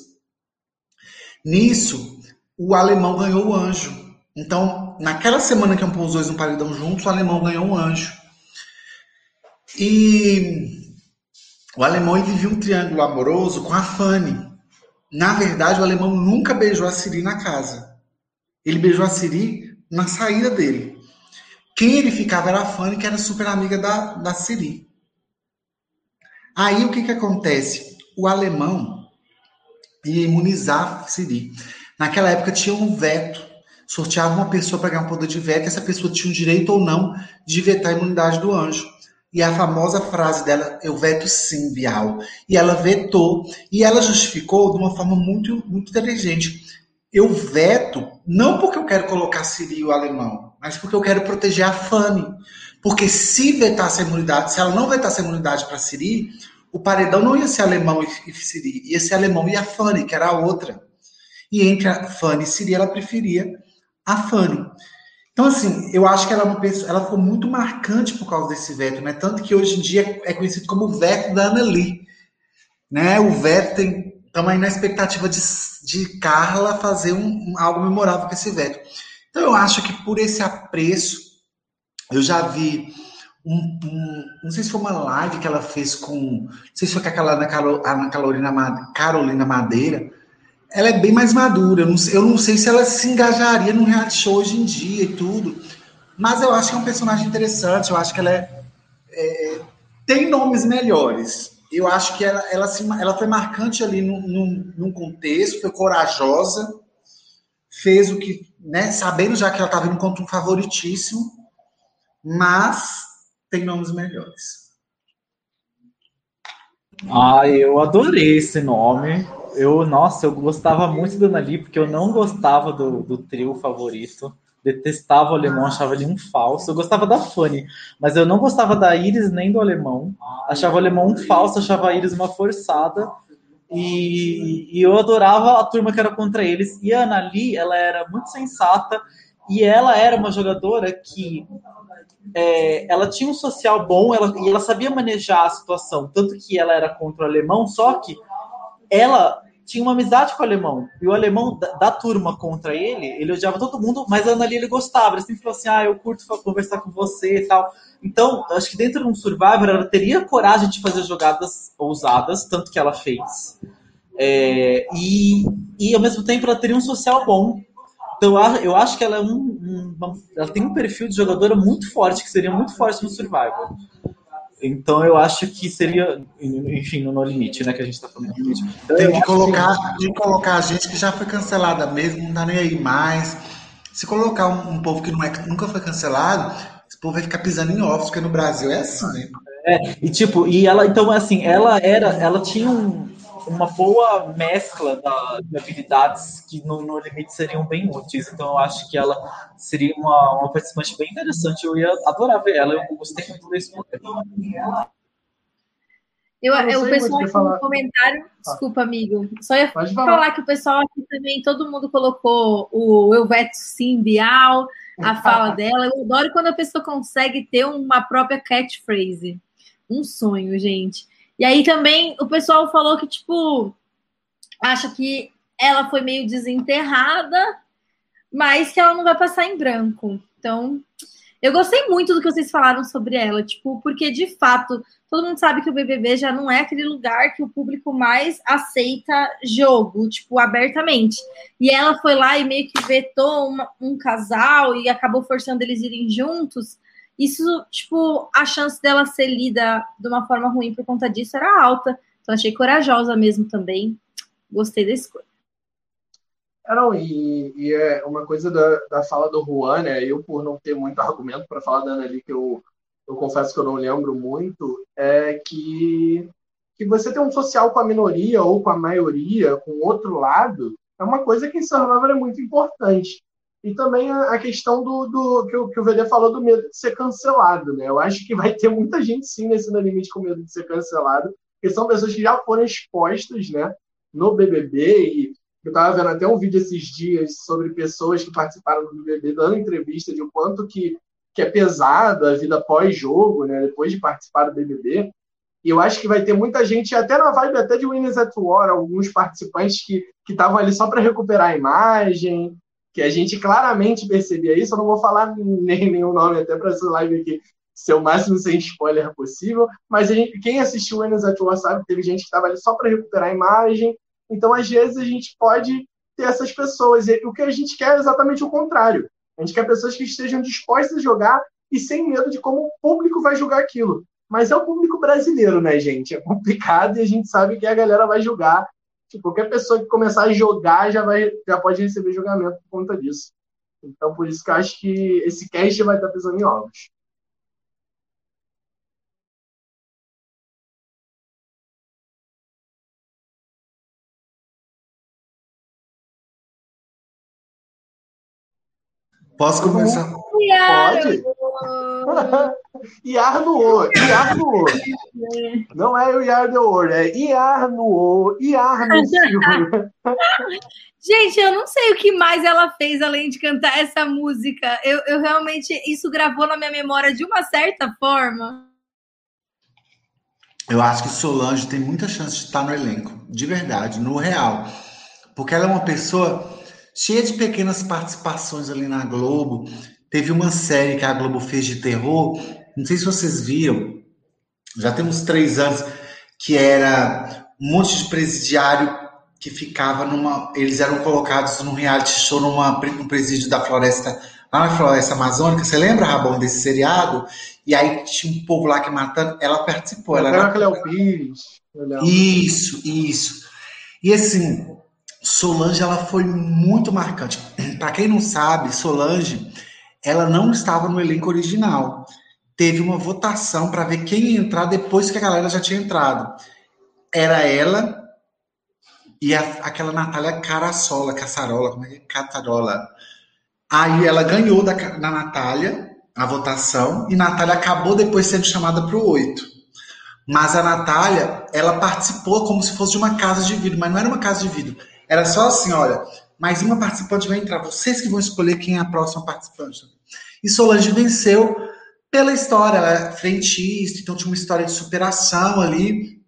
Nisso, o alemão ganhou o anjo. Então, naquela semana que pôs os dois no paredão juntos, o alemão ganhou um anjo. E o alemão ele vivia um triângulo amoroso com a Fanny. Na verdade, o alemão nunca beijou a Siri na casa. Ele beijou a Siri na saída dele. quem ele ficava era a Fanny, que era super amiga da, da Siri. Aí o que, que acontece? O alemão ia imunizar Siri. Naquela época tinha um veto, sorteava uma pessoa para ganhar um poder de veto, essa pessoa tinha o direito ou não de vetar a imunidade do anjo. E a famosa frase dela, eu veto sim, Bial. E ela vetou, e ela justificou de uma forma muito, muito inteligente. Eu veto, não porque eu quero colocar Siri o alemão, mas porque eu quero proteger a Fanny. Porque se vetasse a imunidade, se ela não vetasse a imunidade para Siri, o paredão não ia ser alemão e Siri, ia ser alemão e a Fanny, que era a outra. E entre a Fanny e Siri, ela preferia a Fanny. Então, assim, eu acho que ela é uma pessoa, ela ficou muito marcante por causa desse veto, né? Tanto que hoje em dia é conhecido como o veto da Ana Lee. Né? O veto tem. Estamos aí na expectativa de, de Carla fazer um, um, algo memorável com esse veto. Então, eu acho que por esse apreço, eu já vi um, um, não sei se foi uma live que ela fez com, não sei se foi com aquela Ana, Carolina, Carolina Madeira, ela é bem mais madura. Eu não, sei, eu não sei se ela se engajaria num reality show hoje em dia e tudo. Mas eu acho que é um personagem interessante. Eu acho que ela é, é tem nomes melhores. Eu acho que ela, ela, se, ela foi marcante ali num, num, num, contexto, foi corajosa, fez o que, né, sabendo já que ela estava indo contra um favoritíssimo, mas tem nomes melhores. Ah, eu adorei esse nome eu, nossa, eu gostava muito do Nali, porque eu não gostava do, do trio favorito. Detestava o alemão, achava ele um falso. Eu gostava da Fanny, mas eu não gostava da Iris nem do alemão. Achava o alemão um falso, achava a Iris uma forçada. E, e eu adorava a turma que era contra eles. E a Anali, ela era muito sensata e ela era uma jogadora que é, ela tinha um social bom ela, e ela sabia manejar a situação. Tanto que ela era contra o alemão, só que ela tinha uma amizade com o alemão. E o alemão da, da, turma contra ele, ele odiava todo mundo, mas a Ana ele gostava. Ele sempre falou assim: ah, eu curto conversar com você e tal. Então, acho que dentro de um Survivor, ela teria coragem de fazer jogadas ousadas, tanto que ela fez. É, e, e, ao mesmo tempo, ela teria um social bom. Então, eu acho que ela, é um, um, ela tem um perfil de jogadora muito forte, que seria muito forte no Survivor. Então eu acho que seria, enfim, no No Limite, né? Que a gente está falando. Então, tem, que colocar, que... tem que colocar a gente que já foi cancelada mesmo, não tá nem aí mais. Se colocar um, um povo que não é, nunca foi cancelado, esse povo vai ficar pisando em ovos, porque no Brasil é assim, né? É, e tipo, e ela, então assim, ela era, ela tinha um, uma boa mescla da, de habilidades que no, no, limite seriam bem úteis. Então eu acho que ela seria uma, uma participante bem interessante. Eu ia adorar ver ela. Eu gostei muito desse modelo. Eu, eu, o pessoal aqui no comentário, ah. desculpa, amigo, só ia falar. falar. que o pessoal aqui também, todo mundo colocou o Eu Veto Sim Bial, a fala dela. Eu adoro quando a pessoa consegue ter uma própria catchphrase. Um sonho, gente. E aí também o pessoal falou que, tipo, acha que ela foi meio desenterrada, mas que ela não vai passar em branco. Então, eu gostei muito do que vocês falaram sobre ela, tipo, porque de fato, todo mundo sabe que o BBB já não é aquele lugar que o público mais aceita jogo, tipo, abertamente. E ela foi lá e meio que vetou uma, um casal e acabou forçando eles irem juntos isso, tipo, a chance dela ser lida de uma forma ruim por conta disso era alta. Então, achei corajosa mesmo também. Gostei da escolha. É, não, e, e, é uma coisa da, da fala do Juan, né? Eu, por não ter muito argumento para falar da Ana que eu, eu confesso que eu não lembro muito, é que, que você ter um social com a minoria ou com a maioria, com o outro lado, é uma coisa que em Survivor é muito importante. E também a questão do, do que, o, que o VD falou do medo de ser cancelado, né? Eu acho que vai ter muita gente sim nesse No Limite com medo de ser cancelado, porque são pessoas que já foram expostas, né, no BBB e eu estava vendo até um vídeo esses dias sobre pessoas que participaram do BBB dando entrevista de o quanto que, que é pesado a vida pós-jogo, né, depois de participar do BBB. E eu acho que vai ter muita gente, até na vibe até de Winners at War, alguns participantes que estavam ali só para recuperar a imagem, que a gente claramente percebia isso. Eu não vou falar nem nenhum nome até para essa live aqui ser o máximo sem spoiler possível, mas gente, quem assistiu Enes at War sabe que teve gente que estava ali só para recuperar a imagem. Então, às vezes, a gente pode ter essas pessoas. E o que a gente quer é exatamente o contrário. A gente quer pessoas que estejam dispostas a jogar e sem medo de como o público vai julgar aquilo. Mas é o público brasileiro, né, gente? É complicado e a gente sabe que a galera vai julgar. Tipo, qualquer pessoa que começar a jogar já, vai, já pode receber julgamento por conta disso. Então, por isso que eu acho que esse cast vai estar pisando em ovos. Posso começar? Pode. Iar no O, Iar no O. Não é o Iar do Ouro, é Iar no O, Iar no Silva. Gente, eu não sei o que mais ela fez além de cantar essa música. Eu, eu realmente, isso gravou na minha memória de uma certa forma. Eu acho que Solange tem muita chance de estar no elenco, de verdade, no real. Porque ela é uma pessoa cheia de pequenas participações ali na Globo. Teve uma série que a Globo fez de terror, não sei se vocês viram, já tem uns três anos, que era um monte de presidiário que ficava numa. Eles eram colocados num reality show numa, num presídio da floresta, lá na floresta amazônica. Você lembra, Rabão, desse seriado? E aí tinha um povo lá que matando. Ela participou. Ela era Cleo Pires. Isso, isso. E assim, Solange ela foi muito marcante. Para quem não sabe, Solange ela não estava no elenco original. Teve uma votação para ver quem ia entrar depois que a galera já tinha entrado. Era ela e a, aquela Natália Carasola, Caçarola, como é que é? Catarola. Aí ela ganhou da, da Natália a votação e Natália acabou depois sendo chamada para o oito. Mas a Natália, ela participou como se fosse de uma casa de vidro, mas não era uma casa de vidro era só assim, olha, mais uma participante vai entrar, vocês que vão escolher quem é a próxima participante. E Solange venceu pela história, ela é frentista, então tinha uma história de superação ali.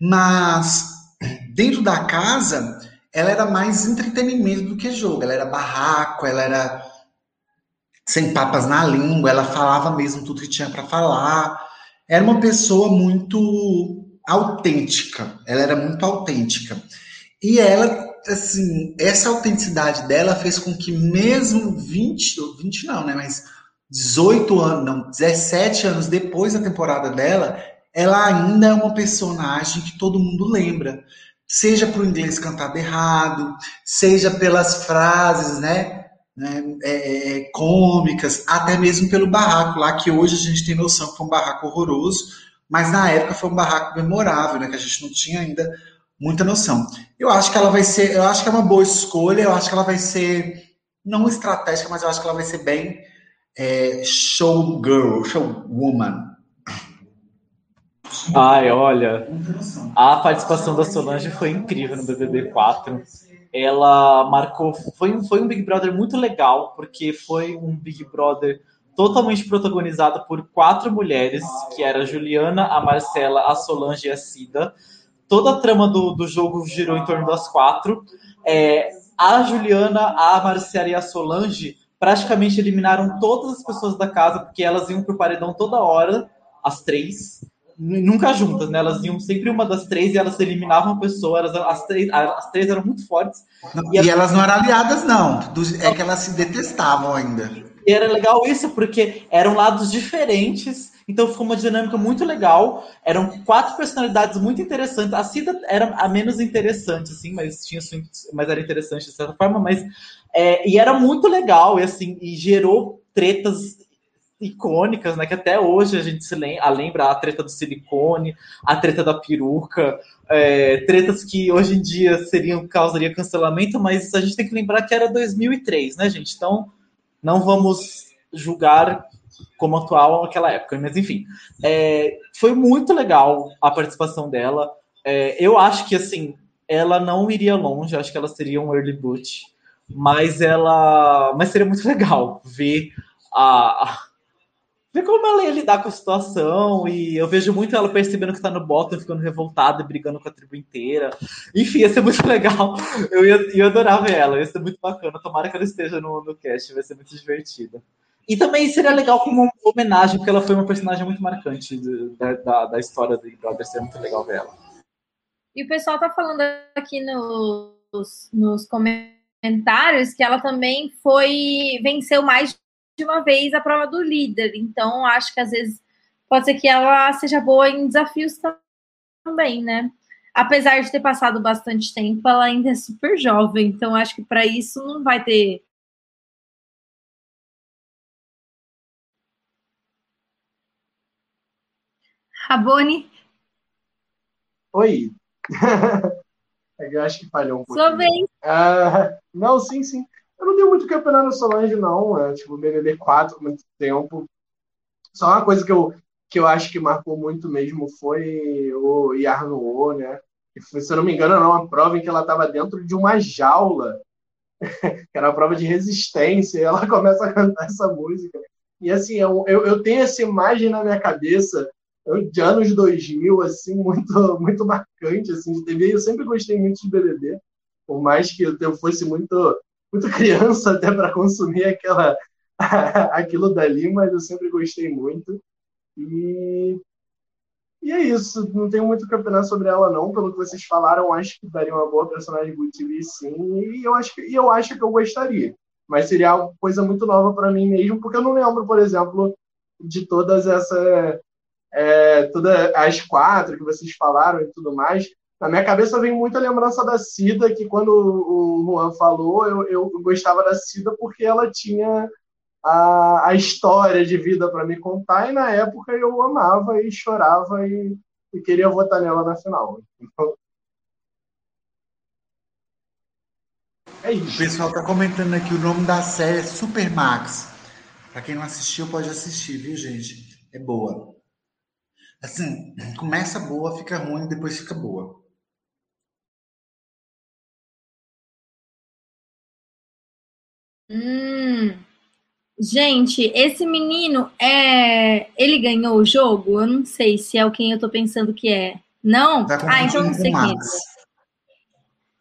Mas dentro da casa, ela era mais entretenimento do que jogo. Ela era barraco, ela era sem papas na língua, ela falava mesmo tudo que tinha para falar. Era uma pessoa muito autêntica. Ela era muito autêntica. E ela, assim, essa autenticidade dela fez com que mesmo 20, 20 não, né, mas 18 anos, não, 17 anos depois da temporada dela, ela ainda é uma personagem que todo mundo lembra. Seja para o inglês cantado errado, seja pelas frases, né, né é, é, cômicas, até mesmo pelo barraco lá, que hoje a gente tem noção que foi um barraco horroroso, mas na época foi um barraco memorável, né, que a gente não tinha ainda muita noção. Eu acho que ela vai ser, eu acho que é uma boa escolha, eu acho que ela vai ser não estratégica, mas eu acho que ela vai ser bem é, showgirl, showwoman. Ai, olha, a participação da Solange foi incrível no BBB 4. Ela marcou, foi, foi um Big Brother muito legal, porque foi um Big Brother totalmente protagonizado por quatro mulheres, que era a Juliana, a Marcela, a Solange e a Cida toda a trama do, do jogo girou em torno das quatro. É, a Juliana, a Marciara e a Solange praticamente eliminaram todas as pessoas da casa, porque elas iam pro paredão toda hora, as três, nunca juntas, né? Elas iam sempre uma das três e elas eliminavam a pessoa, elas, as, três, as três eram muito fortes. Não, e, elas... e, elas não eram aliadas, não. É que elas se detestavam ainda. E era legal isso, porque eram lados diferentes então ficou uma dinâmica muito legal. Eram quatro personalidades muito interessantes. A Cida era a menos interessante, assim, mas tinha mas era interessante de certa forma, mas é, e era muito legal e assim e gerou tretas icônicas, né? Que até hoje a gente se lembra, lembra a treta do silicone, a treta da peruca, é, tretas que hoje em dia seriam causaria cancelamento, mas a gente tem que lembrar que era 2003, né, gente? Então não vamos julgar como atual naquela época. Mas enfim, é, foi muito legal a participação dela. É, eu acho que assim, ela não iria longe, acho que ela seria um early boot, mas ela, mas seria muito legal ver a, ver como ela ia lidar com a situação, e eu vejo muito ela percebendo que tá no bottom, ficando revoltada, brigando com a tribo inteira. Enfim, ia ser muito legal. Eu ia, adorar ver ela, ia ser muito bacana. Tomara que ela esteja no, no cast, vai ser muito divertida. E também seria legal como uma homenagem, porque ela foi uma personagem muito marcante da, da, da história do Big Brother, seria muito legal ver ela. E o pessoal tá falando aqui nos, nos comentários que ela também foi venceu mais uma vez a prova do líder. Então, acho que às vezes pode ser que ela seja boa em desafios também, né? Apesar de ter passado bastante tempo, ela ainda é super jovem. Então, acho que para isso não vai ter. Rabone. Oi. eu acho que falhou um pouco. Sua vez. Uh, não, sim, sim. Eu não tenho muito campeonato Solange, não. É, tipo, BBB 4 muito tempo. Só uma coisa que eu, que eu acho que marcou muito mesmo foi o Yarno, né? Que foi, se eu não me engano, era uma prova em que ela estava dentro de uma jaula, que era uma prova de resistência, e ela começa a cantar essa música. E assim, eu, eu, eu tenho essa imagem na minha cabeça de anos 2000, assim, muito, muito marcante, assim, de TV. Eu sempre gostei muito de BBB, por mais que eu fosse muito, muito criança até para consumir aquela, aquilo dali, mas eu sempre gostei muito. E, e é isso, não tenho muito campeonato sobre ela não, pelo que vocês falaram, acho que daria uma boa personagem Good TV sim, e eu acho que, eu acho que eu gostaria. Mas seria uma coisa muito nova para mim mesmo, porque eu não lembro, por exemplo, de todas essas é, todas as quatro que vocês falaram e tudo mais. Na minha cabeça vem muita lembrança da Cida, que quando o Juan falou, eu, eu gostava da Cida porque ela tinha a, a história de vida para me contar, e na época eu amava e chorava e, e queria votar nela na final. Então, é isso. O pessoal está comentando aqui o nome da série é Supermax. Para quem não assistiu, pode assistir, viu, gente? É boa. Assim, começa boa, fica ruim, depois fica boa. Hum, gente, esse menino é. Ele ganhou o jogo? Eu não sei se é o quem eu tô pensando que é. Não? Tá ah, então não sei quem é.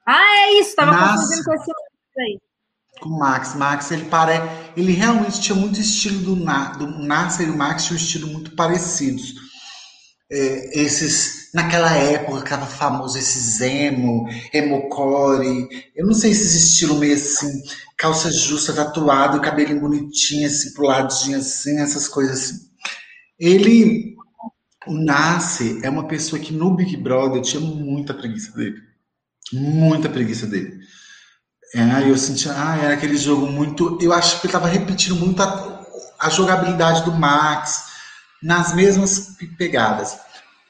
Ah, é isso, tava Nasce. confundindo com esse aí. Com o Max. Max, ele pare... ele realmente tinha muito estilo do, Na... do Nasser e o Max tinham um estilo muito parecidos é, esses naquela época que estava famoso esses emo, emocore, eu não sei se esse estilo meio assim, calça justa, tatuado, cabelinho bonitinho assim pro ladinho assim, essas coisas assim. Ele o Nasce é uma pessoa que no Big Brother eu tinha muita preguiça dele. Muita preguiça dele. É, eu sentia, ah, era aquele jogo muito. Eu acho que ele estava repetindo muito a, a jogabilidade do Max nas mesmas pegadas.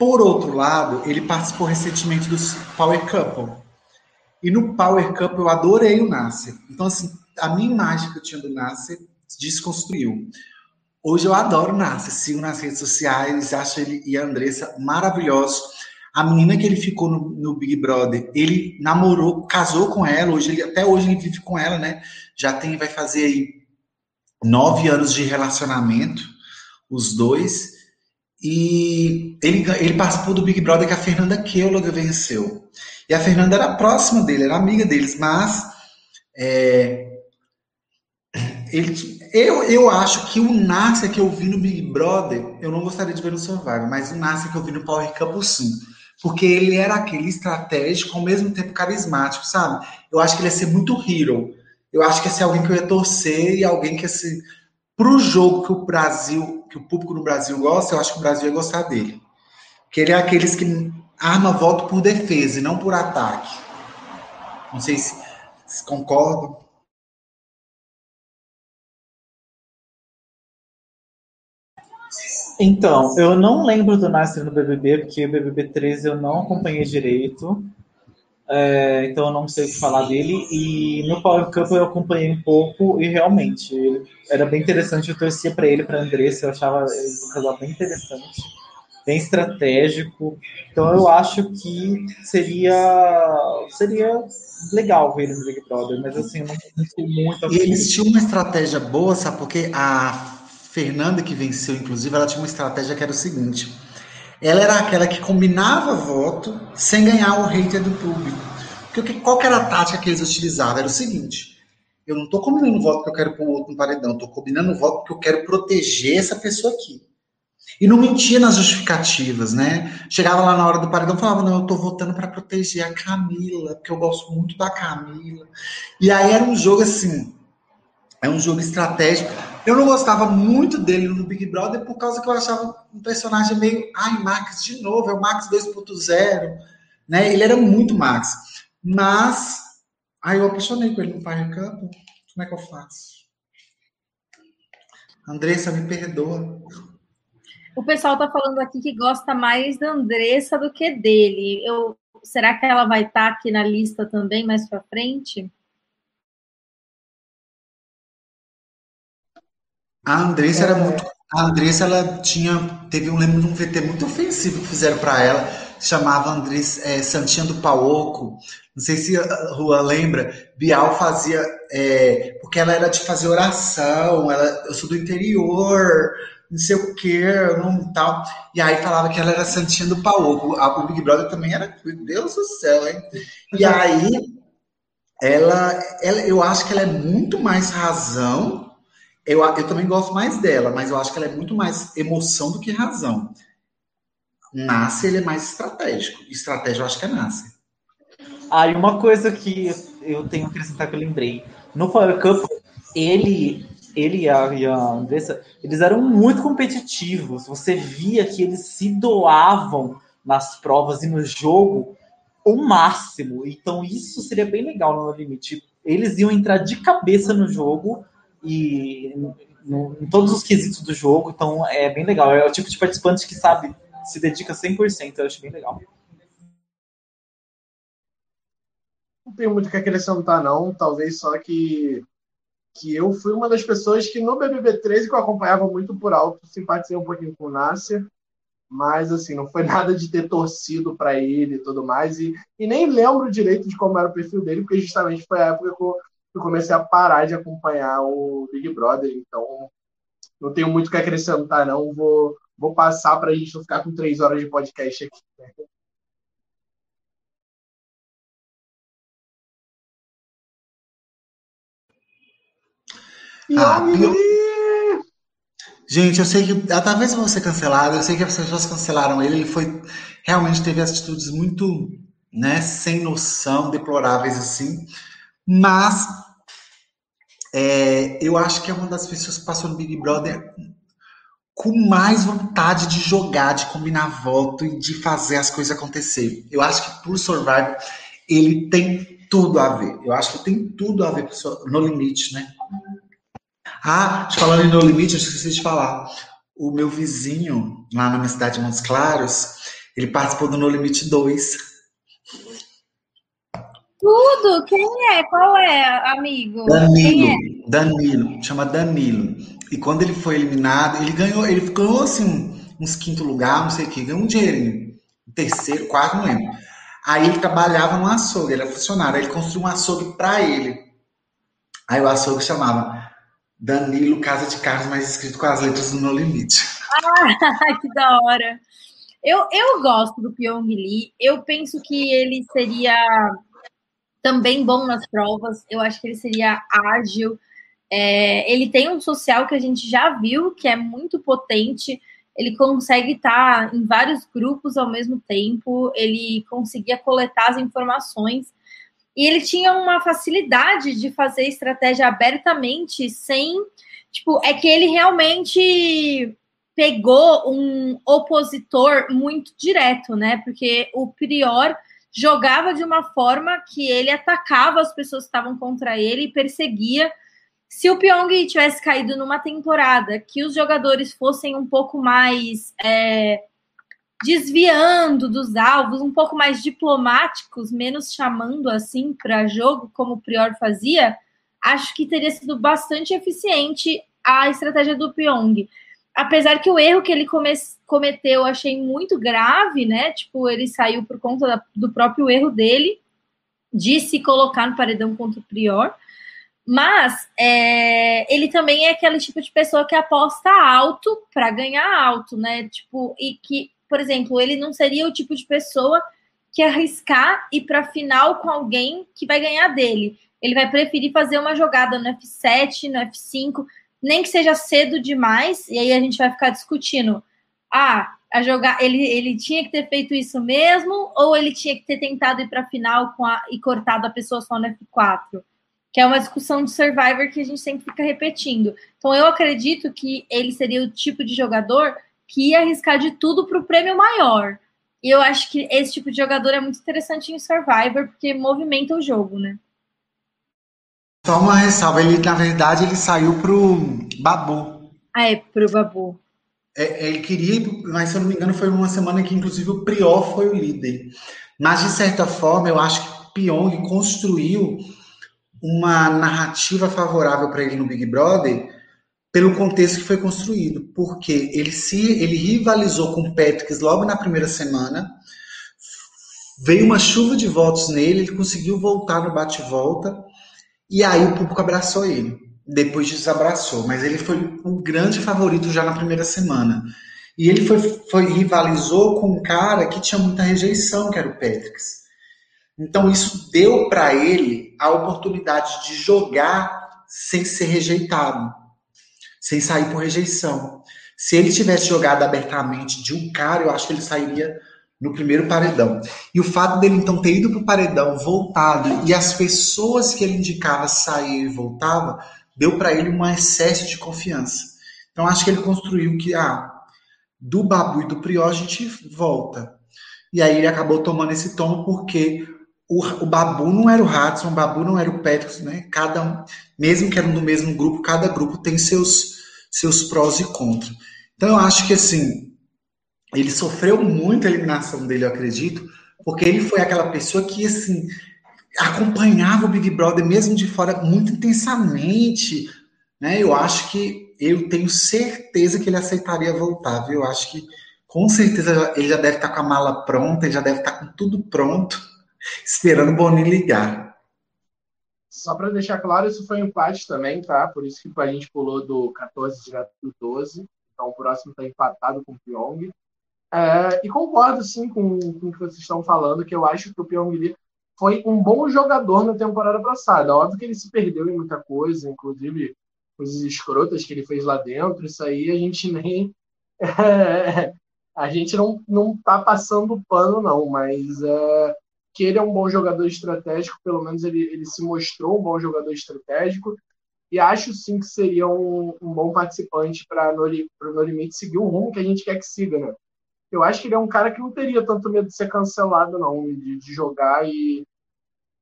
Por outro lado, ele participou recentemente do Power Couple. E no Power Couple eu adorei o Nasser. Então, assim, a minha imagem que eu tinha do Nasser desconstruiu. Hoje eu adoro o Nasser, sigo nas redes sociais, acho ele e a Andressa maravilhosos. A menina que ele ficou no, no, Big Brother, ele namorou, casou com ela, hoje ele, até hoje ele vive com ela, né? Já tem, vai fazer aí nove anos de relacionamento os dois. E ele, ele participou do Big Brother que a Fernanda Keulaga venceu. E a Fernanda era próxima dele, era amiga deles, mas é, ele, eu, eu acho que o Nasser que eu vi no Big Brother, eu não gostaria de ver no Survivor, mas o Nasser que eu vi no Power sim. Porque ele era aquele estratégico, ao mesmo tempo carismático, sabe? Eu acho que ele ia ser muito hero. Eu acho que ia ser alguém que eu ia torcer e alguém que ia ser para o jogo que o Brasil, que o público no Brasil gosta, eu acho que o Brasil ia gostar dele. Que ele é aqueles que arma voto por defesa e não por ataque. Não sei se, se concordam. Então, eu não lembro do Nasser no BBB, porque o BBB 13 eu não acompanhei direito. É, então eu não sei o que falar dele. E no Power Cup eu acompanhei um pouco e realmente era bem interessante. Eu torcia para ele, para Andressa, eu achava ele um casal bem interessante, bem estratégico. Então eu acho que seria seria legal ver ele no Big Brother, mas assim, eu não, não sei muito. E eles tinham uma estratégia boa, sabe? Porque a Fernanda que venceu, inclusive, ela tinha uma estratégia que era o seguinte ela era aquela que combinava voto sem ganhar o hater do público. Porque qual que era a tática que eles utilizavam? Era o seguinte: eu não estou combinando voto porque eu quero pôr o outro no paredão, estou combinando voto porque eu quero proteger essa pessoa aqui. E não mentia nas justificativas, né? Chegava lá na hora do paredão e falava: não, eu estou votando para proteger a Camila, porque eu gosto muito da Camila. E aí era um jogo assim. É um jogo estratégico. Eu não gostava muito dele no Big Brother por causa que eu achava um personagem meio. Ai, Max de novo, é o Max 2.0. Né? Ele era muito Max. Mas. Ai, eu apaixonei com ele no Fire Cup. Como é que eu faço? Andressa, me perdoa. O pessoal tá falando aqui que gosta mais da Andressa do que dele. Eu, será que ela vai estar tá aqui na lista também mais para frente? A Andressa é. era muito. A Andressa, ela tinha. Teve um lembro de um VT muito ofensivo que fizeram para ela, chamava Andressa é, Santinha do Pauoco. Não sei se a Rua lembra. Bial fazia. É, porque ela era de fazer oração, ela, eu sou do interior, não sei o que, não tal. E aí falava que ela era Santinha do Pauoco. O Big Brother também era. Meu Deus do céu, hein? E aí. Ela, ela, eu acho que ela é muito mais razão eu, eu também gosto mais dela, mas eu acho que ela é muito mais emoção do que razão. Nasce, ele é mais estratégico. Estratégia, eu acho que é Nasce. Ah, e uma coisa que eu tenho que acrescentar que eu lembrei. No Power Cup, ele, ele e a, Andressa, eles eram muito competitivos. Você via que eles se doavam nas provas e no jogo o máximo. Então, isso seria bem legal no limite. Eles iam entrar de cabeça no jogo e no, em todos os quesitos do jogo, então é bem legal. É o tipo de participante que sabe, se dedica 100%, eu acho bem legal. Não tenho muito o que acrescentar, não. Talvez só que, que eu fui uma das pessoas que no BBB 13, que eu acompanhava muito por alto, simpatizei um pouquinho com o Nasser, mas assim, não foi nada de ter torcido para ele e tudo mais. E, e nem lembro direito de como era o perfil dele, porque justamente foi a época eu eu comecei a parar de acompanhar o Big Brother, então não tenho muito o que acrescentar, não. Vou, vou passar para a gente não ficar com três horas de podcast aqui. Ah, Gente, eu sei que ah, talvez eu vou ser cancelado, eu sei que as pessoas cancelaram ele, ele foi realmente teve atitudes muito, né, sem noção, deploráveis assim. Mas é, eu acho que é uma das pessoas que passou no Big Brother com mais vontade de jogar, de combinar voto e de fazer as coisas acontecer. Eu acho que por Survivor ele tem tudo a ver. Eu acho que tem tudo a ver com No Limite, né? Ah, falando em No Limite, eu esqueci de falar. O meu vizinho, lá na minha cidade de Montes Claros, ele participou do No Limite 2. Tudo! Quem é? Qual é, amigo? Danilo. É? Danilo. Chama Danilo. E quando ele foi eliminado, ele ganhou, ele ficou assim, uns quinto lugar, não sei o que, ganhou um dinheirinho. Terceiro, quarto, não lembro. Aí ele trabalhava no açougue, ele era funcionário. Aí ele construiu um açougue para ele. Aí o açougue chamava Danilo Casa de Carros, mas escrito com as letras do No Limite. Ah, que da hora. Eu, eu gosto do Pyong Lee. Eu penso que ele seria também bom nas provas. Eu acho que ele seria ágil. É, ele tem um social que a gente já viu, que é muito potente. Ele consegue estar em vários grupos ao mesmo tempo. Ele conseguia coletar as informações. E ele tinha uma facilidade de fazer estratégia abertamente, sem. Tipo, é que ele realmente pegou um opositor muito direto, né? Porque o Prior jogava de uma forma que ele atacava as pessoas que estavam contra ele e perseguia. Se o Pyong tivesse caído numa temporada que os jogadores fossem um pouco mais é, desviando dos alvos, um pouco mais diplomáticos, menos chamando assim para jogo, como o Prior fazia, acho que teria sido bastante eficiente a estratégia do Pyong apesar que o erro que ele come cometeu eu achei muito grave, né? Tipo, ele saiu por conta da, do próprio erro dele de se colocar no paredão contra o Prior. Mas é, ele também é aquele tipo de pessoa que aposta alto para ganhar alto, né? Tipo, e que, por exemplo, ele não seria o tipo de pessoa que arriscar ir para final com alguém que vai ganhar dele. Ele vai preferir fazer uma jogada no F7, no F5, nem que seja cedo demais, e aí a gente vai ficar discutindo. Ah, a jogar, ele, ele tinha que ter feito isso mesmo, ou ele tinha que ter tentado ir para a final com a, e cortado a pessoa só no F4? que é uma discussão de Survivor que a gente sempre fica repetindo. Então eu acredito que ele seria o tipo de jogador que ia arriscar de tudo para o prêmio maior. E eu acho que esse tipo de jogador é muito interessante em Survivor, porque movimenta o jogo, né? Só uma ressalva, ele na verdade ele saiu pro Babu. Ah, é, pro Babu. É, ele queria, mas se eu não me engano, foi uma semana que inclusive o Prior foi o líder. Mas de certa forma, eu acho que Pyong construiu uma narrativa favorável para ele no Big Brother pelo contexto que foi construído, porque ele se ele rivalizou com o Patrick logo na primeira semana, veio uma chuva de votos nele, ele conseguiu voltar no bate-volta e aí o público abraçou ele. Depois desabraçou, mas ele foi o grande favorito já na primeira semana. E ele foi, foi rivalizou com um cara que tinha muita rejeição, que era o Patrick. Então isso deu para ele a oportunidade de jogar sem ser rejeitado, sem sair por rejeição. Se ele tivesse jogado abertamente de um cara, eu acho que ele sairia no primeiro paredão. E o fato dele então ter ido para o paredão, voltado, e as pessoas que ele indicava saíam e voltavam, deu para ele um excesso de confiança. Então acho que ele construiu que ah, do Babu e do Prior a gente volta. E aí ele acabou tomando esse tom porque o, o Babu não era o Hudson, o Babu não era o Patrick, né? Cada um, mesmo que eram do mesmo grupo, cada grupo tem seus, seus prós e contras. Então eu acho que assim, ele sofreu muito a eliminação dele, eu acredito, porque ele foi aquela pessoa que assim acompanhava o Big Brother mesmo de fora muito intensamente, né? Eu acho que eu tenho certeza que ele aceitaria voltar, viu? Eu acho que com certeza ele já deve estar com a mala pronta, ele já deve estar com tudo pronto esperando o Boninho ligar. Só para deixar claro, isso foi um empate também, tá? Por isso que a gente pulou do 14 direto do 12. Então o próximo está empatado com o Pyong. É, e concordo, sim, com, com o que vocês estão falando, que eu acho que o Pyong foi um bom jogador na temporada passada. Óbvio que ele se perdeu em muita coisa, inclusive coisas escrotas que ele fez lá dentro. Isso aí a gente nem. É, a gente não, não tá passando pano, não, mas é, que ele é um bom jogador estratégico, pelo menos ele, ele se mostrou um bom jogador estratégico, e acho sim que seria um, um bom participante para no, no limite seguir o rumo que a gente quer que siga, né? Eu acho que ele é um cara que não teria tanto medo de ser cancelado, não, de, de jogar e,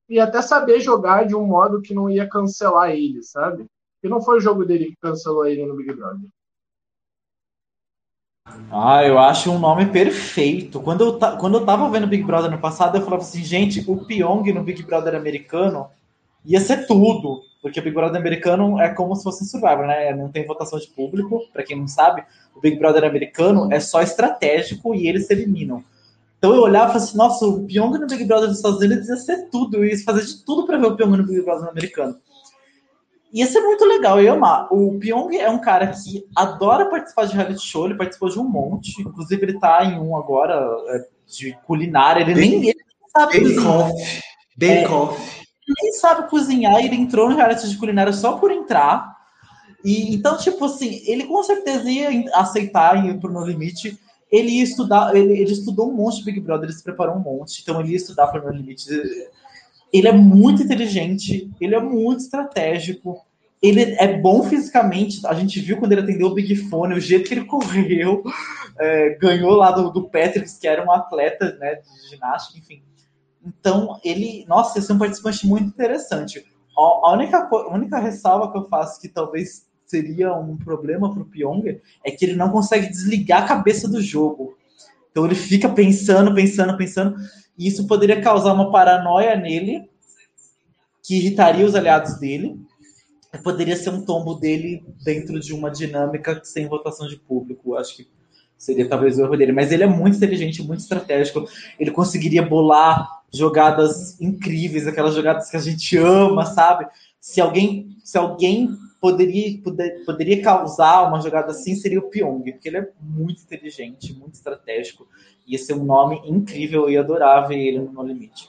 e até saber jogar de um modo que não ia cancelar ele, sabe? E não foi o jogo dele que cancelou ele no Big Brother. Ah, eu acho um nome perfeito. Quando eu, quando eu tava vendo Big Brother no passado, eu falava assim, gente, o Pyong no Big Brother americano ia ser tudo. Porque o Big Brother americano é como se fosse um Survivor, né? Não tem votação de público. Para quem não sabe, o Big Brother americano é só estratégico e eles se eliminam. Então eu olhava e falava assim, nossa, o Pyong no Big Brother dos Estados Unidos ia ser tudo. Eu ia fazer de tudo para ver o Pyong no Big Brother americano. Ia ser muito legal, eu ia amar. O Pyong é um cara que adora participar de reality show, ele participou de um monte, inclusive ele tá em um agora é, de culinária, ele nem ele sabe Bake Off. Bake Off. Nem sabe cozinhar, ele entrou no reality de culinária só por entrar. E então, tipo assim, ele com certeza ia aceitar ir pro No Limite. Ele ia estudar, ele, ele estudou um monte Big Brother, ele se preparou um monte, então ele ia estudar para o No Limite ele é muito inteligente, ele é muito estratégico, ele é bom fisicamente. A gente viu quando ele atendeu o Big Fone, o jeito que ele correu, é, ganhou lá do, do Patrick, que era um atleta né, de ginástica, enfim. Então, ele, nossa, esse é um participante muito interessante. A, única, a única ressalva que eu faço que talvez seria um problema para o Pyong é que ele não consegue desligar a cabeça do jogo. Então ele fica pensando, pensando, pensando. E isso poderia causar uma paranoia nele, que irritaria os aliados dele. Poderia ser um tombo dele dentro de uma dinâmica sem votação de público. Acho que seria talvez o erro dele. Mas ele é muito inteligente, muito estratégico. Ele conseguiria bolar jogadas incríveis, aquelas jogadas que a gente ama, sabe? Se alguém, se alguém poderia, poder, poderia causar uma jogada assim, seria o Pyong, porque ele é muito inteligente, muito estratégico ia ser um nome incrível e adorável ele no No Limite.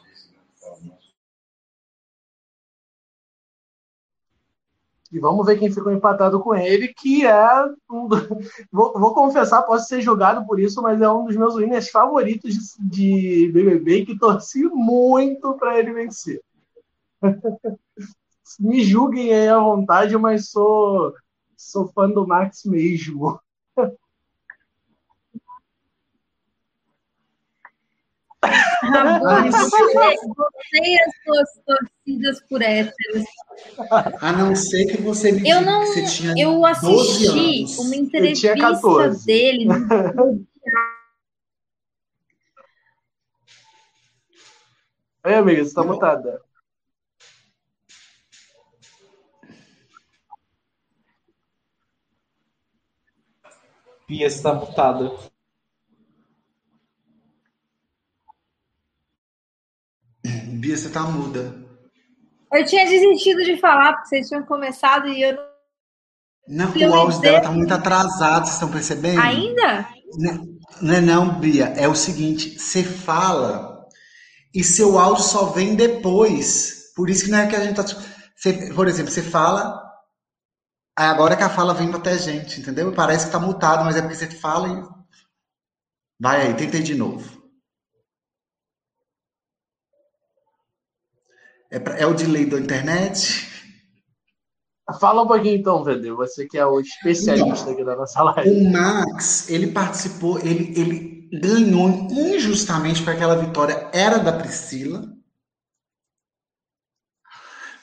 E vamos ver quem ficou empatado com ele, que é. Um... Vou, vou, confessar, posso ser julgado por isso, mas é um dos meus winners favoritos de BBB que torci muito para ele vencer. Me julguem aí à vontade, mas sou, sou fã do Max mesmo. Você e as suas torcidas por héteros. A não ser que você me Eu não. que você tinha Eu 12 assisti uma entrevista 14. dele. Ei, amiga, você tá mutada. Pia está mutada. Bia, você tá muda. Eu tinha desistido de falar, porque vocês tinham começado e eu não. Não, Eu o áudio dela tá muito atrasado, vocês estão percebendo? Ainda? Não, não é não, Bia. É o seguinte, você fala e seu áudio só vem depois. Por isso que não é que a gente tá... Você, por exemplo, você fala, agora que a fala vem até a gente, entendeu? Parece que tá mutado, mas é porque você fala e... Vai aí, tentei de novo. É, pra- é o delay da internet? Fala um pouquinho então, VD, você que é o especialista aqui da nossa live. O Max, ele participou, ele, ele ganhou injustamente porque aquela vitória era da Priscila.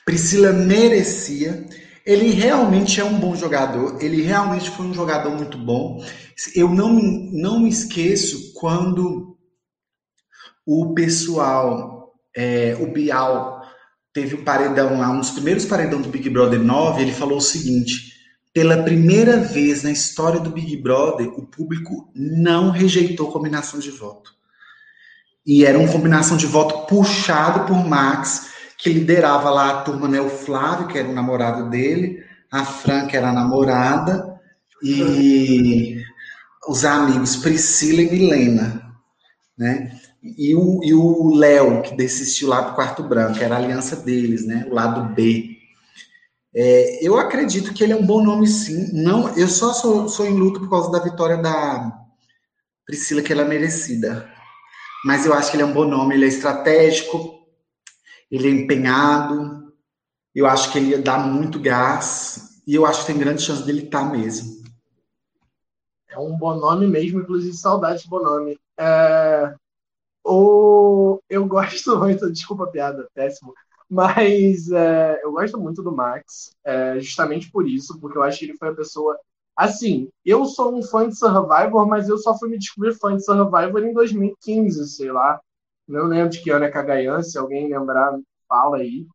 Priscila merecia. Ele realmente é um bom jogador. Ele realmente foi um jogador muito bom. Eu não, me- não me esqueço quando o pessoal, é, o Bial, teve o paredão lá, um dos primeiros paredão do Big Brother 9, ele falou o seguinte: pela primeira vez na história do Big Brother, o público não rejeitou combinação de voto. E era uma combinação de voto puxado por Max, que liderava lá a turma, né? O Flávio, que era o namorado dele, a Fran, que era a namorada, e os amigos Priscila e Milena, né? E o, e o Léo, que desistiu lá pro quarto branco, era a aliança deles, né? O lado B. É, eu acredito que ele é um bom nome, sim. Não, eu só sou, sou em luto por causa da vitória da Priscila, que ela é merecida. Mas eu acho que ele é um bom nome, ele é estratégico, ele é empenhado. Eu acho que ele dar muito gás. E eu acho que tem grande chance dele estar mesmo. É um bom nome mesmo, inclusive saudade de bom nome. É, o, eu gosto muito, desculpa a piada, péssimo, mas é, eu gosto muito do Max, é, justamente por isso, porque eu acho que ele foi a pessoa. Assim, eu sou um fã de Survivor, mas eu só fui me descobrir fã de Survivor em 2015, sei lá. Não lembro de que ano é Cagayan, se alguém lembrar, fala aí.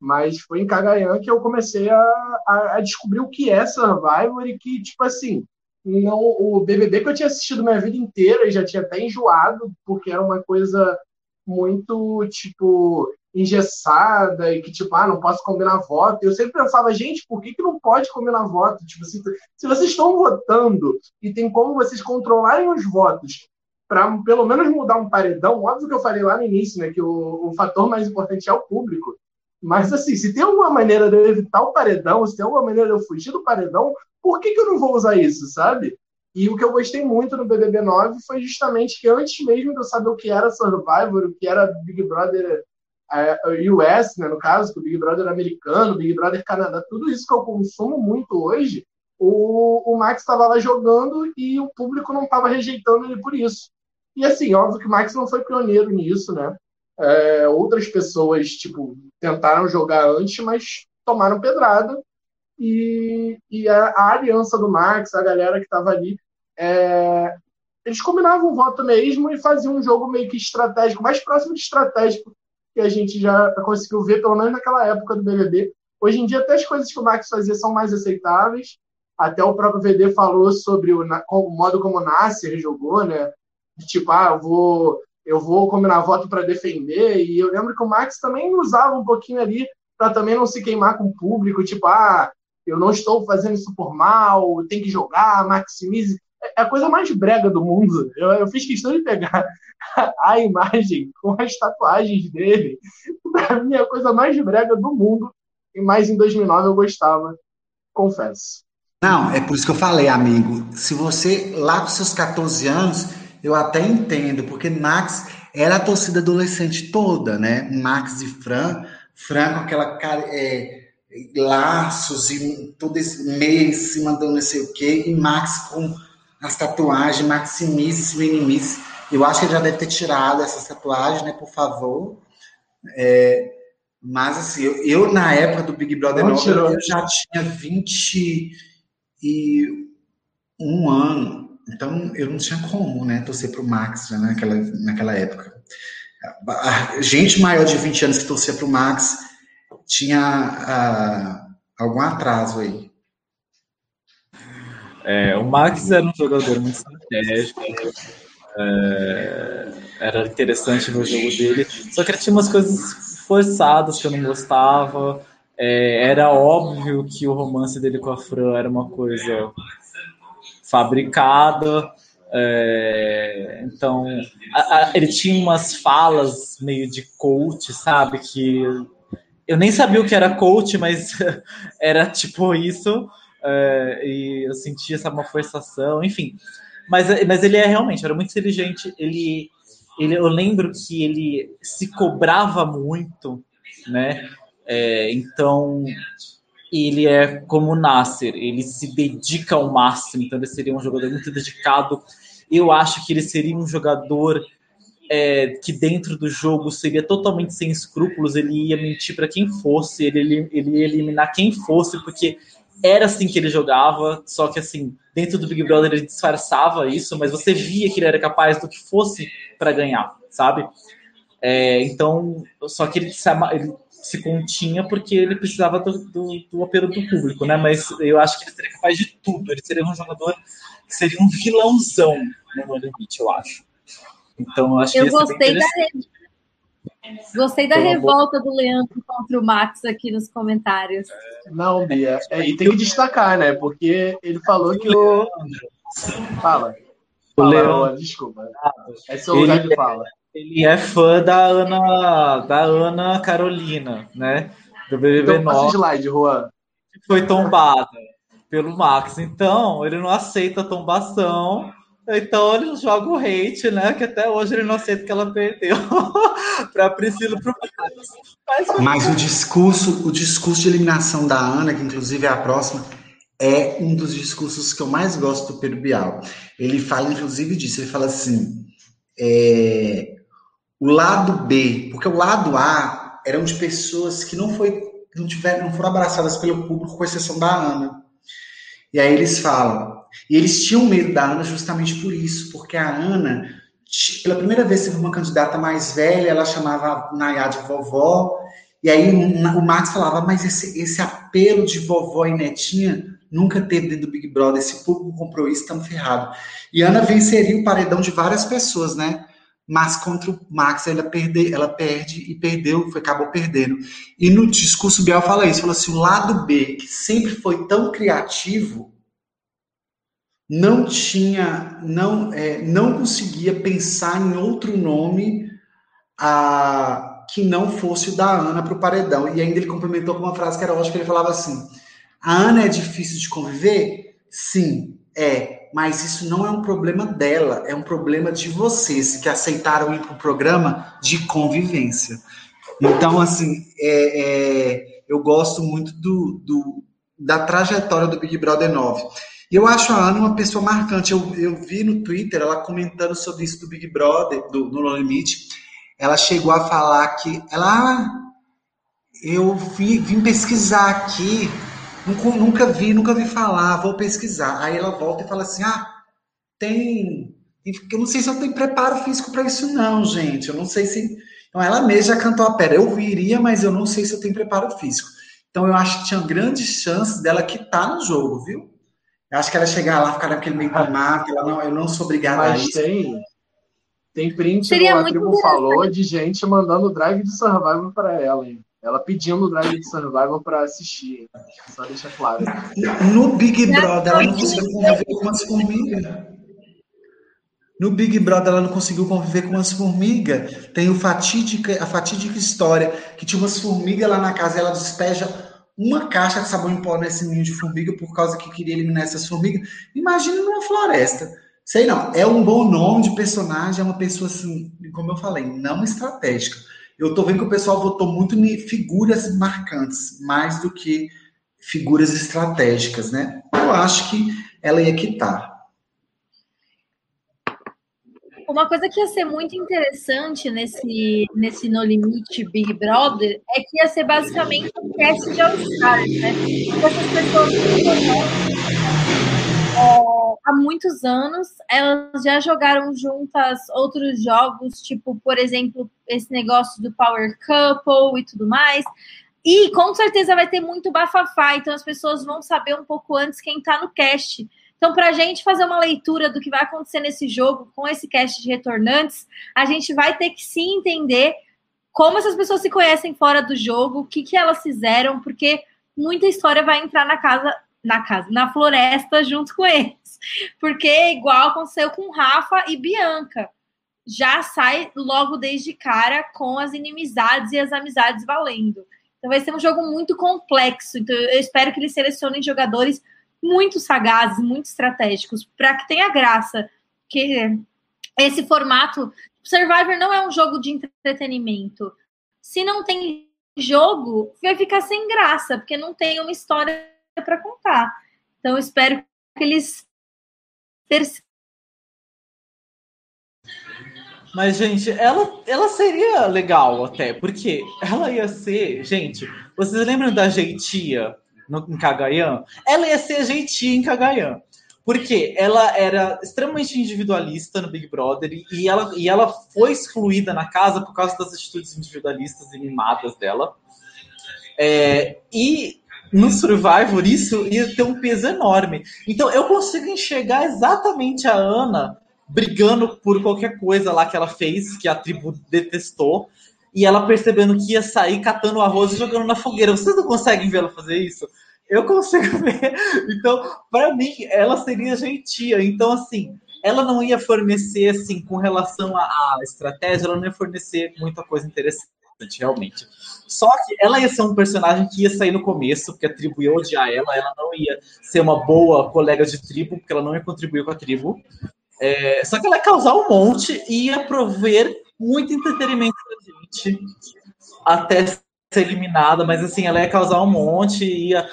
Mas foi em Cagayan que eu comecei a, a, a descobrir o que é Survivor e que, tipo assim, não, o BBB que eu tinha assistido minha vida inteira e já tinha até enjoado, porque era uma coisa muito, tipo, engessada e que, tipo, ah, não posso combinar voto. Eu sempre pensava, gente, por que, que não pode combinar voto? Tipo, se, se vocês estão votando e tem como vocês controlarem os votos para pelo menos mudar um paredão, óbvio que eu falei lá no início, né, que o, o fator mais importante é o público. Mas, assim, se tem alguma maneira de eu evitar o paredão, se tem alguma maneira de eu fugir do paredão, por que, que eu não vou usar isso, sabe? E o que eu gostei muito no BBB 9 foi justamente que antes mesmo de eu saber o que era Survivor, o que era Big Brother é, US, né, no caso, que o Big Brother americano, Big Brother Canadá, tudo isso que eu consumo muito hoje, o, o Max estava lá jogando e o público não estava rejeitando ele por isso. E assim, óbvio que o Max não foi pioneiro nisso, né? É, outras pessoas, tipo, tentaram jogar antes, mas tomaram pedrada. E, e a, a aliança do Max, a galera que estava ali, é, eles combinavam o voto mesmo e faziam um jogo meio que estratégico, mais próximo de estratégico que a gente já conseguiu ver, pelo menos naquela época do BBB. Hoje em dia, até as coisas que o Max fazia são mais aceitáveis. Até o próprio VD falou sobre o, o modo como o Nasser jogou, né? Tipo, ah, eu vou, eu vou combinar voto para defender. E eu lembro que o Max também usava um pouquinho ali para também não se queimar com o público. Tipo, ah, eu não estou fazendo isso por mal, tem que jogar, maximize. É a coisa mais brega do mundo. Eu, eu fiz questão de pegar a imagem com as tatuagens dele. Pra mim, é a coisa mais brega do mundo. E mais em 2009 eu gostava, confesso. Não, é por isso que eu falei, amigo. Se você, lá com seus 14 anos, eu até entendo, porque Max era a torcida adolescente toda, né? Max e Fran. Fran com aquela cara. É, laços e todo esse meio em cima do não sei o quê, e Max com as tatuagens, Maximice, Minimice. Eu acho que ele já deve ter tirado essas tatuagens, né? Por favor. É, mas assim, eu, eu, na época do Big Brother Não 9, tirou. eu já tinha 21 anos. Então eu não tinha como, né, torcer pro Max já naquela, naquela época. Gente maior de 20 anos que torcia pro Max tinha ah, algum atraso aí. É, o Max era um jogador muito estratégico. é, era interessante no jogo dele. Só que ele tinha umas coisas forçadas que eu não gostava. É, era óbvio que o romance dele com a Fran era uma coisa fabricada. é, então, a- a- ele tinha umas falas meio de coach, sabe? Que eu nem sabia o que era coach, mas era tipo isso. é, e eu sentia essa uma forçação, enfim. Mas, mas ele é realmente, era muito inteligente. Ele, ele, eu lembro que ele se cobrava muito, né? É, então, ele é como o Nasser, ele se dedica ao máximo, então ele seria um jogador muito dedicado. Eu acho que ele seria um jogador é, que dentro do jogo seria totalmente sem escrúpulos, ele ia mentir para quem fosse, ele, ele, ele ia eliminar quem fosse, porque era assim que ele jogava, só que assim, dentro do Big Brother ele disfarçava isso, mas você via que ele era capaz do que fosse para ganhar, sabe? É, então, só que ele se, ele se continha porque ele precisava do, do, do apelo do público, né? Mas eu acho que ele seria capaz de tudo. Ele seria um jogador que seria um vilãozão No Limite, eu acho. Então, eu acho que Eu ia bem gostei da, gostei da revolta do Leandro contra o Max aqui nos comentários. Não, Bia. É, e tem que destacar, né? Porque ele falou que o. Fala. O Fala, Leandro. Desculpa. É seu lugar de fala. Ele é fã da Ana, da Ana Carolina, né? Do BBB Então passa o 9, slide, Juan. que foi tombada pelo Max. Então, ele não aceita a tombação. Então, ele joga o hate, né? Que até hoje ele não aceita que ela perdeu para Priscila pro. Mas, Mas o discurso, o discurso de eliminação da Ana, que inclusive é a próxima, é um dos discursos que eu mais gosto do Pedro Bial. Ele fala, inclusive, disso. Ele fala assim: é, o lado B, porque o lado A eram de pessoas que não foi, não tiveram, não foram abraçadas pelo público, com exceção da Ana. E aí eles falam, e eles tinham medo da Ana justamente por isso, porque a Ana, pela primeira vez, teve uma candidata mais velha, ela chamava a Nayá de vovó, e aí o Max falava, mas esse, esse apelo de vovó e netinha nunca teve dentro do Big Brother, esse público comprou isso, estamos ferrados. E Ana venceria o paredão de várias pessoas, né? Mas contra o Max ela perde, ela perde e perdeu, foi, acabou perdendo. E no discurso Biel fala isso, fala assim, o lado B, que sempre foi tão criativo, não tinha, não, é, não conseguia pensar em outro nome a, que não fosse o da Ana para o paredão. E ainda ele complementou com uma frase que era ótima, que ele falava assim, a Ana é difícil de conviver? Sim, é. Mas isso não é um problema dela, é um problema de vocês que aceitaram ir para o programa de convivência. Então, assim, é, é, eu gosto muito do, do, da trajetória do Big Brother 9. E eu acho a Ana uma pessoa marcante. Eu, eu vi no Twitter ela comentando sobre isso do Big Brother, do, No Limite. Ela chegou a falar que ela. "Ah, Eu vi, vim pesquisar aqui, nunca, nunca vi, nunca vi falar, vou pesquisar. Aí ela volta e fala assim: ah, tem. Eu não sei se eu tenho preparo físico para isso, não, gente. Eu não sei se. Então ela mesma já cantou a pedra. Eu viria, mas eu não sei se eu tenho preparo físico. Então eu acho que tinha grandes chances dela quitar no jogo, viu? Eu acho que ela chegar lá, ficar naquele meio do mato, ela não, eu não sou obrigada a Mas isso. tem. Tem print Seria no A Tribo falou de gente mandando o drive de Survivor pra ela, hein? Ela pedindo o drive de Survivor pra assistir. hein? Só deixa claro. No Big Brother, ela não conseguiu conviver com as formigas. No Big Brother, ela não conseguiu conviver com as formigas. Tem o fatídica, a fatídica história que tinha umas formigas lá na casa e ela despeja uma caixa de sabão em pó nesse ninho de formiga por causa que queria eliminar essas formigas. Imagina numa floresta. Sei não, é um bom nome de personagem, é uma pessoa assim, como eu falei, não estratégica. eu tô vendo que o pessoal votou muito em figuras marcantes, mais do que figuras estratégicas, né? Eu acho que ela ia quitar. Uma coisa que ia ser muito interessante nesse, nesse No Limite Big Brother é que ia ser basicamente um teste de All-Stars, né? Essas pessoas é, há muitos anos, elas já jogaram juntas outros jogos, tipo, por exemplo, esse negócio do Power Couple e tudo mais. E com certeza vai ter muito bafafá, então as pessoas vão saber um pouco antes quem tá no cast. Então, para a gente fazer uma leitura do que vai acontecer nesse jogo com esse cast de retornantes, a gente vai ter que se entender como essas pessoas se conhecem fora do jogo, o que, que elas fizeram, porque muita história vai entrar na casa, na casa, na floresta junto com eles. Porque é igual aconteceu com Rafa e Bianca. Já sai logo desde cara com as inimizades e as amizades valendo. Então vai ser um jogo muito complexo. Então eu espero que eles selecionem jogadores muito sagazes, muito estratégicos, para que tenha graça. Que esse formato. Survivor não é um jogo de entretenimento. Se não tem jogo, vai ficar sem graça, porque não tem uma história para contar. Então, espero que eles. Mas, gente, ela, ela seria legal até, porque ela ia ser. Gente, vocês lembram da Jeitia no, em Cagayan, ela ia ser gentil em Cagayan. Porque ela era extremamente individualista no Big Brother e ela, e ela foi excluída na casa por causa das atitudes individualistas e mimadas dela. É, e no Survivor isso ia ter um peso enorme. Então eu consigo enxergar exatamente a Ana brigando por qualquer coisa lá que ela fez, que a tribo detestou, e ela percebendo que ia sair catando arroz e jogando na fogueira. Vocês não conseguem ver ela fazer isso? Eu consigo ver. Então, para mim, ela seria gentia. Então, assim, ela não ia fornecer, assim, com relação à estratégia, ela não ia fornecer muita coisa interessante, realmente. Só que ela ia ser um personagem que ia sair no começo, porque a tribo ia odiar ela, ela não ia ser uma boa colega de tribo, porque ela não ia contribuir com a tribo. É, só que ela ia causar um monte e ia prover muito entretenimento gente até ser eliminada, mas assim, ela ia causar um monte, ia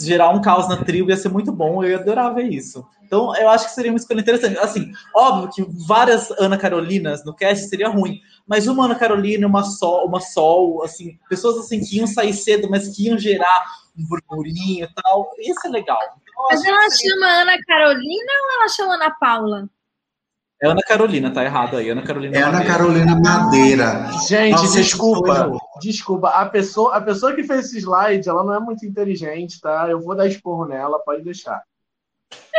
gerar um caos na tribo, ia ser muito bom, eu ia adorar ver isso. Então, eu acho que seria uma escolha interessante. Assim, óbvio que várias Ana Carolinas no cast seria ruim, mas uma Ana Carolina, uma Sol, uma Sol, assim, pessoas assim que iam sair cedo, mas que iam gerar um burburinho e tal, isso é legal. Então, mas ela seria... chama Ana Carolina ou ela chama Ana Paula? É Ana Carolina, tá errado aí. Ana Carolina é Ana Madeira. Carolina Madeira. Gente, Nossa, desculpa. Desculpa. A pessoa, a pessoa que fez esse slide, ela não é muito inteligente, tá? Eu vou dar esporro nela, pode deixar.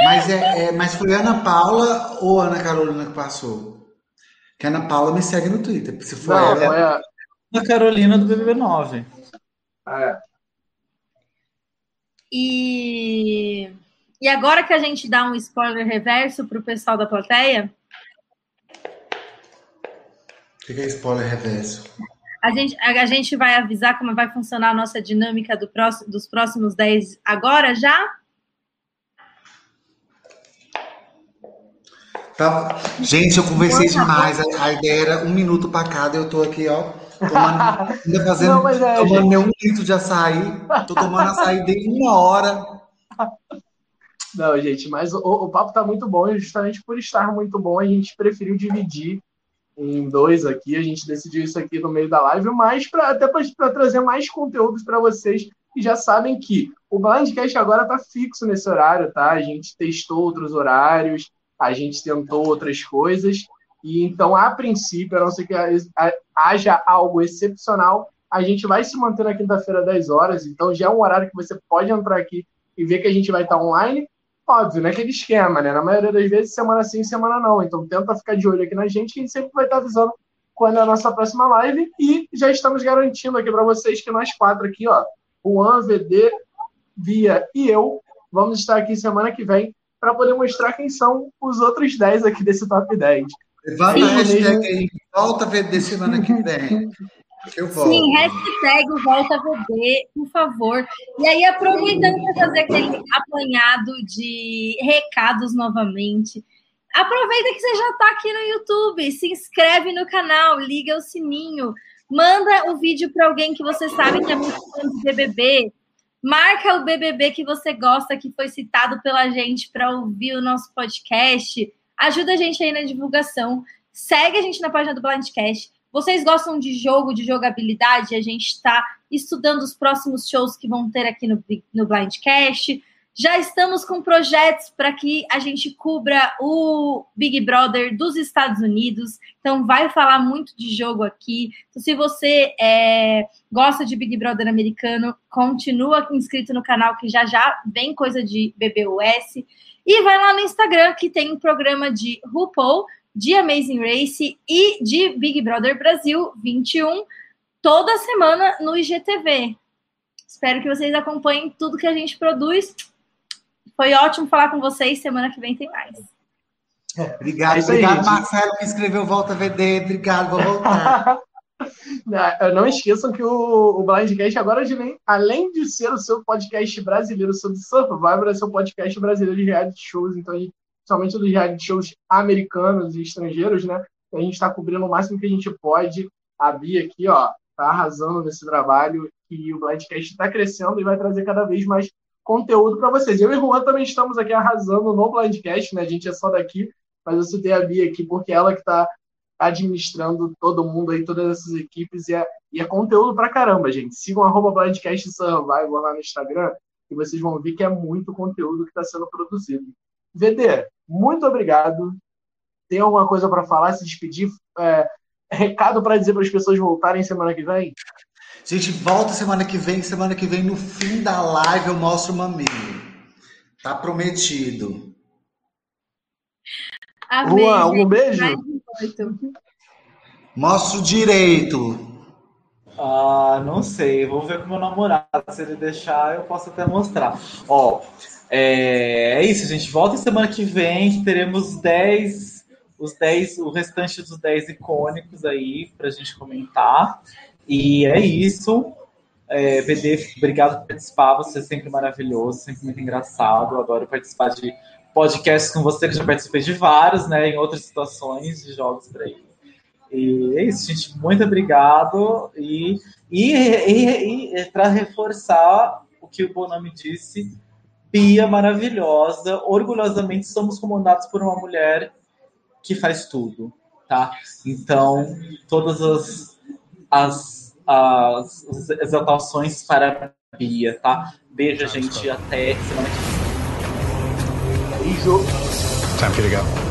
Mas, é, é mas foi Ana Paula ou Ana Carolina que passou? Que a Ana Paula me segue no Twitter. Se for não, ela. É a... Ana Carolina do BBB9. É. E... e agora que a gente dá um spoiler reverso para o pessoal da plateia, que é spoiler reverso? A gente, a, a, gente vai avisar como vai funcionar a nossa dinâmica do próximo, dos próximos 10 agora já? Tá. Gente, eu conversei demais. A, a ideia era um minuto para cada. Eu tô aqui, ó, tomando, ainda fazendo, Não, é, tomando meu um litro de açaí. Tô tomando açaí de uma hora. Não, gente, mas o, o papo tá muito bom e justamente por estar muito bom, a gente preferiu dividir em dois aqui. A gente decidiu isso aqui no meio da live, mas pra, até para trazer mais conteúdos para vocês que já sabem que o Blindcast agora está fixo nesse horário, tá? A gente testou outros horários, a gente tentou outras coisas, e então, a princípio, a não ser que haja algo excepcional, a gente vai se manter na quinta-feira, 10 horas, então já é um horário que você pode entrar aqui e ver que a gente vai estar online, Óbvio, né? Aquele esquema, né? Na maioria das vezes, semana sim, semana não. Então, tenta ficar de olho aqui na gente, que a gente sempre vai estar avisando quando é a nossa próxima live. E já estamos garantindo aqui para vocês que nós quatro aqui, ó, Juan, VD, Via e eu, vamos estar aqui semana que vem para poder mostrar quem são os outros 10 aqui desse top 10. Levanta a hashtag aí, volta VD semana que vem. Eu volto. Sim, hashtag volta VB, por favor. E aí, aproveitando para fazer aquele apanhado de recados novamente, aproveita que você já está aqui no YouTube, se inscreve no canal, liga o sininho, Manda o vídeo para alguém que você sabe que é muito fã de BBB. Marca o BBB que você gosta, que foi citado pela gente para ouvir o nosso podcast. Ajuda a gente aí na divulgação. Segue a gente na página do Blindcast. Vocês gostam de jogo, de jogabilidade? A gente está estudando os próximos shows que vão ter aqui no, no Blindcast. Já estamos com projetos para que a gente cubra o Big Brother dos Estados Unidos. Então, vai falar muito de jogo aqui. Então, se você é, gosta de Big Brother americano, continua inscrito no canal, que já já vem coisa de BBUS. E vai lá no Instagram, que tem um programa de RuPaul, de Amazing Race e de Big Brother Brasil 21, toda semana no IGTV. Espero que vocês acompanhem tudo que a gente produz. Foi ótimo falar com vocês. Semana que vem tem mais. Obrigado, é obrigado, aí, Marcelo, que escreveu Volta VD. Obrigado, vou voltar. não esqueçam que o, o Blindcast agora, além de ser o seu podcast brasileiro sobre Survivor, é seu podcast brasileiro de reality shows. Então, principalmente dos reality shows americanos e estrangeiros, né? A gente está cobrindo o máximo que a gente pode. A Bia aqui, ó, tá arrasando nesse trabalho e o Blindcast está crescendo e vai trazer cada vez mais conteúdo para vocês. Eu e Juan também estamos aqui arrasando no Blindcast, né? A gente é só daqui, mas eu citei a Bia aqui porque ela que está administrando todo mundo aí, todas essas equipes, e é, e é conteúdo pra caramba, gente. Sigam arroba Blindcast Survival lá no Instagram e vocês vão ver que é muito conteúdo que está sendo produzido. VD, muito obrigado. Tem alguma coisa para falar, se despedir? É, recado para dizer para as pessoas voltarem semana que vem? Gente, volta semana que vem. Semana que vem, no fim da live, eu mostro o mamilo. Tá prometido. Amém, Juan, um beijo. Mostro direito. Ah, não sei. Vou ver com meu namorado. Se ele deixar, eu posso até mostrar. Ó, é, é isso, gente. Volta semana que vem. Teremos 10, os 10, o restante dos 10 icônicos aí pra gente comentar. E é isso. É, BD, obrigado por participar. Você é sempre maravilhoso, sempre muito engraçado. Adoro participar de podcasts com você, que já participei de vários, né? Em outras situações de jogos por aí. E é isso, gente. Muito obrigado. E, e, e, e para reforçar o que o Bonami disse, Pia maravilhosa. Orgulhosamente somos comandados por uma mulher que faz tudo, tá? Então, todas as as, as, as exaltações para a Bia, tá? Beijo, gente. Até semana que vem. Beijo. Time for you to go.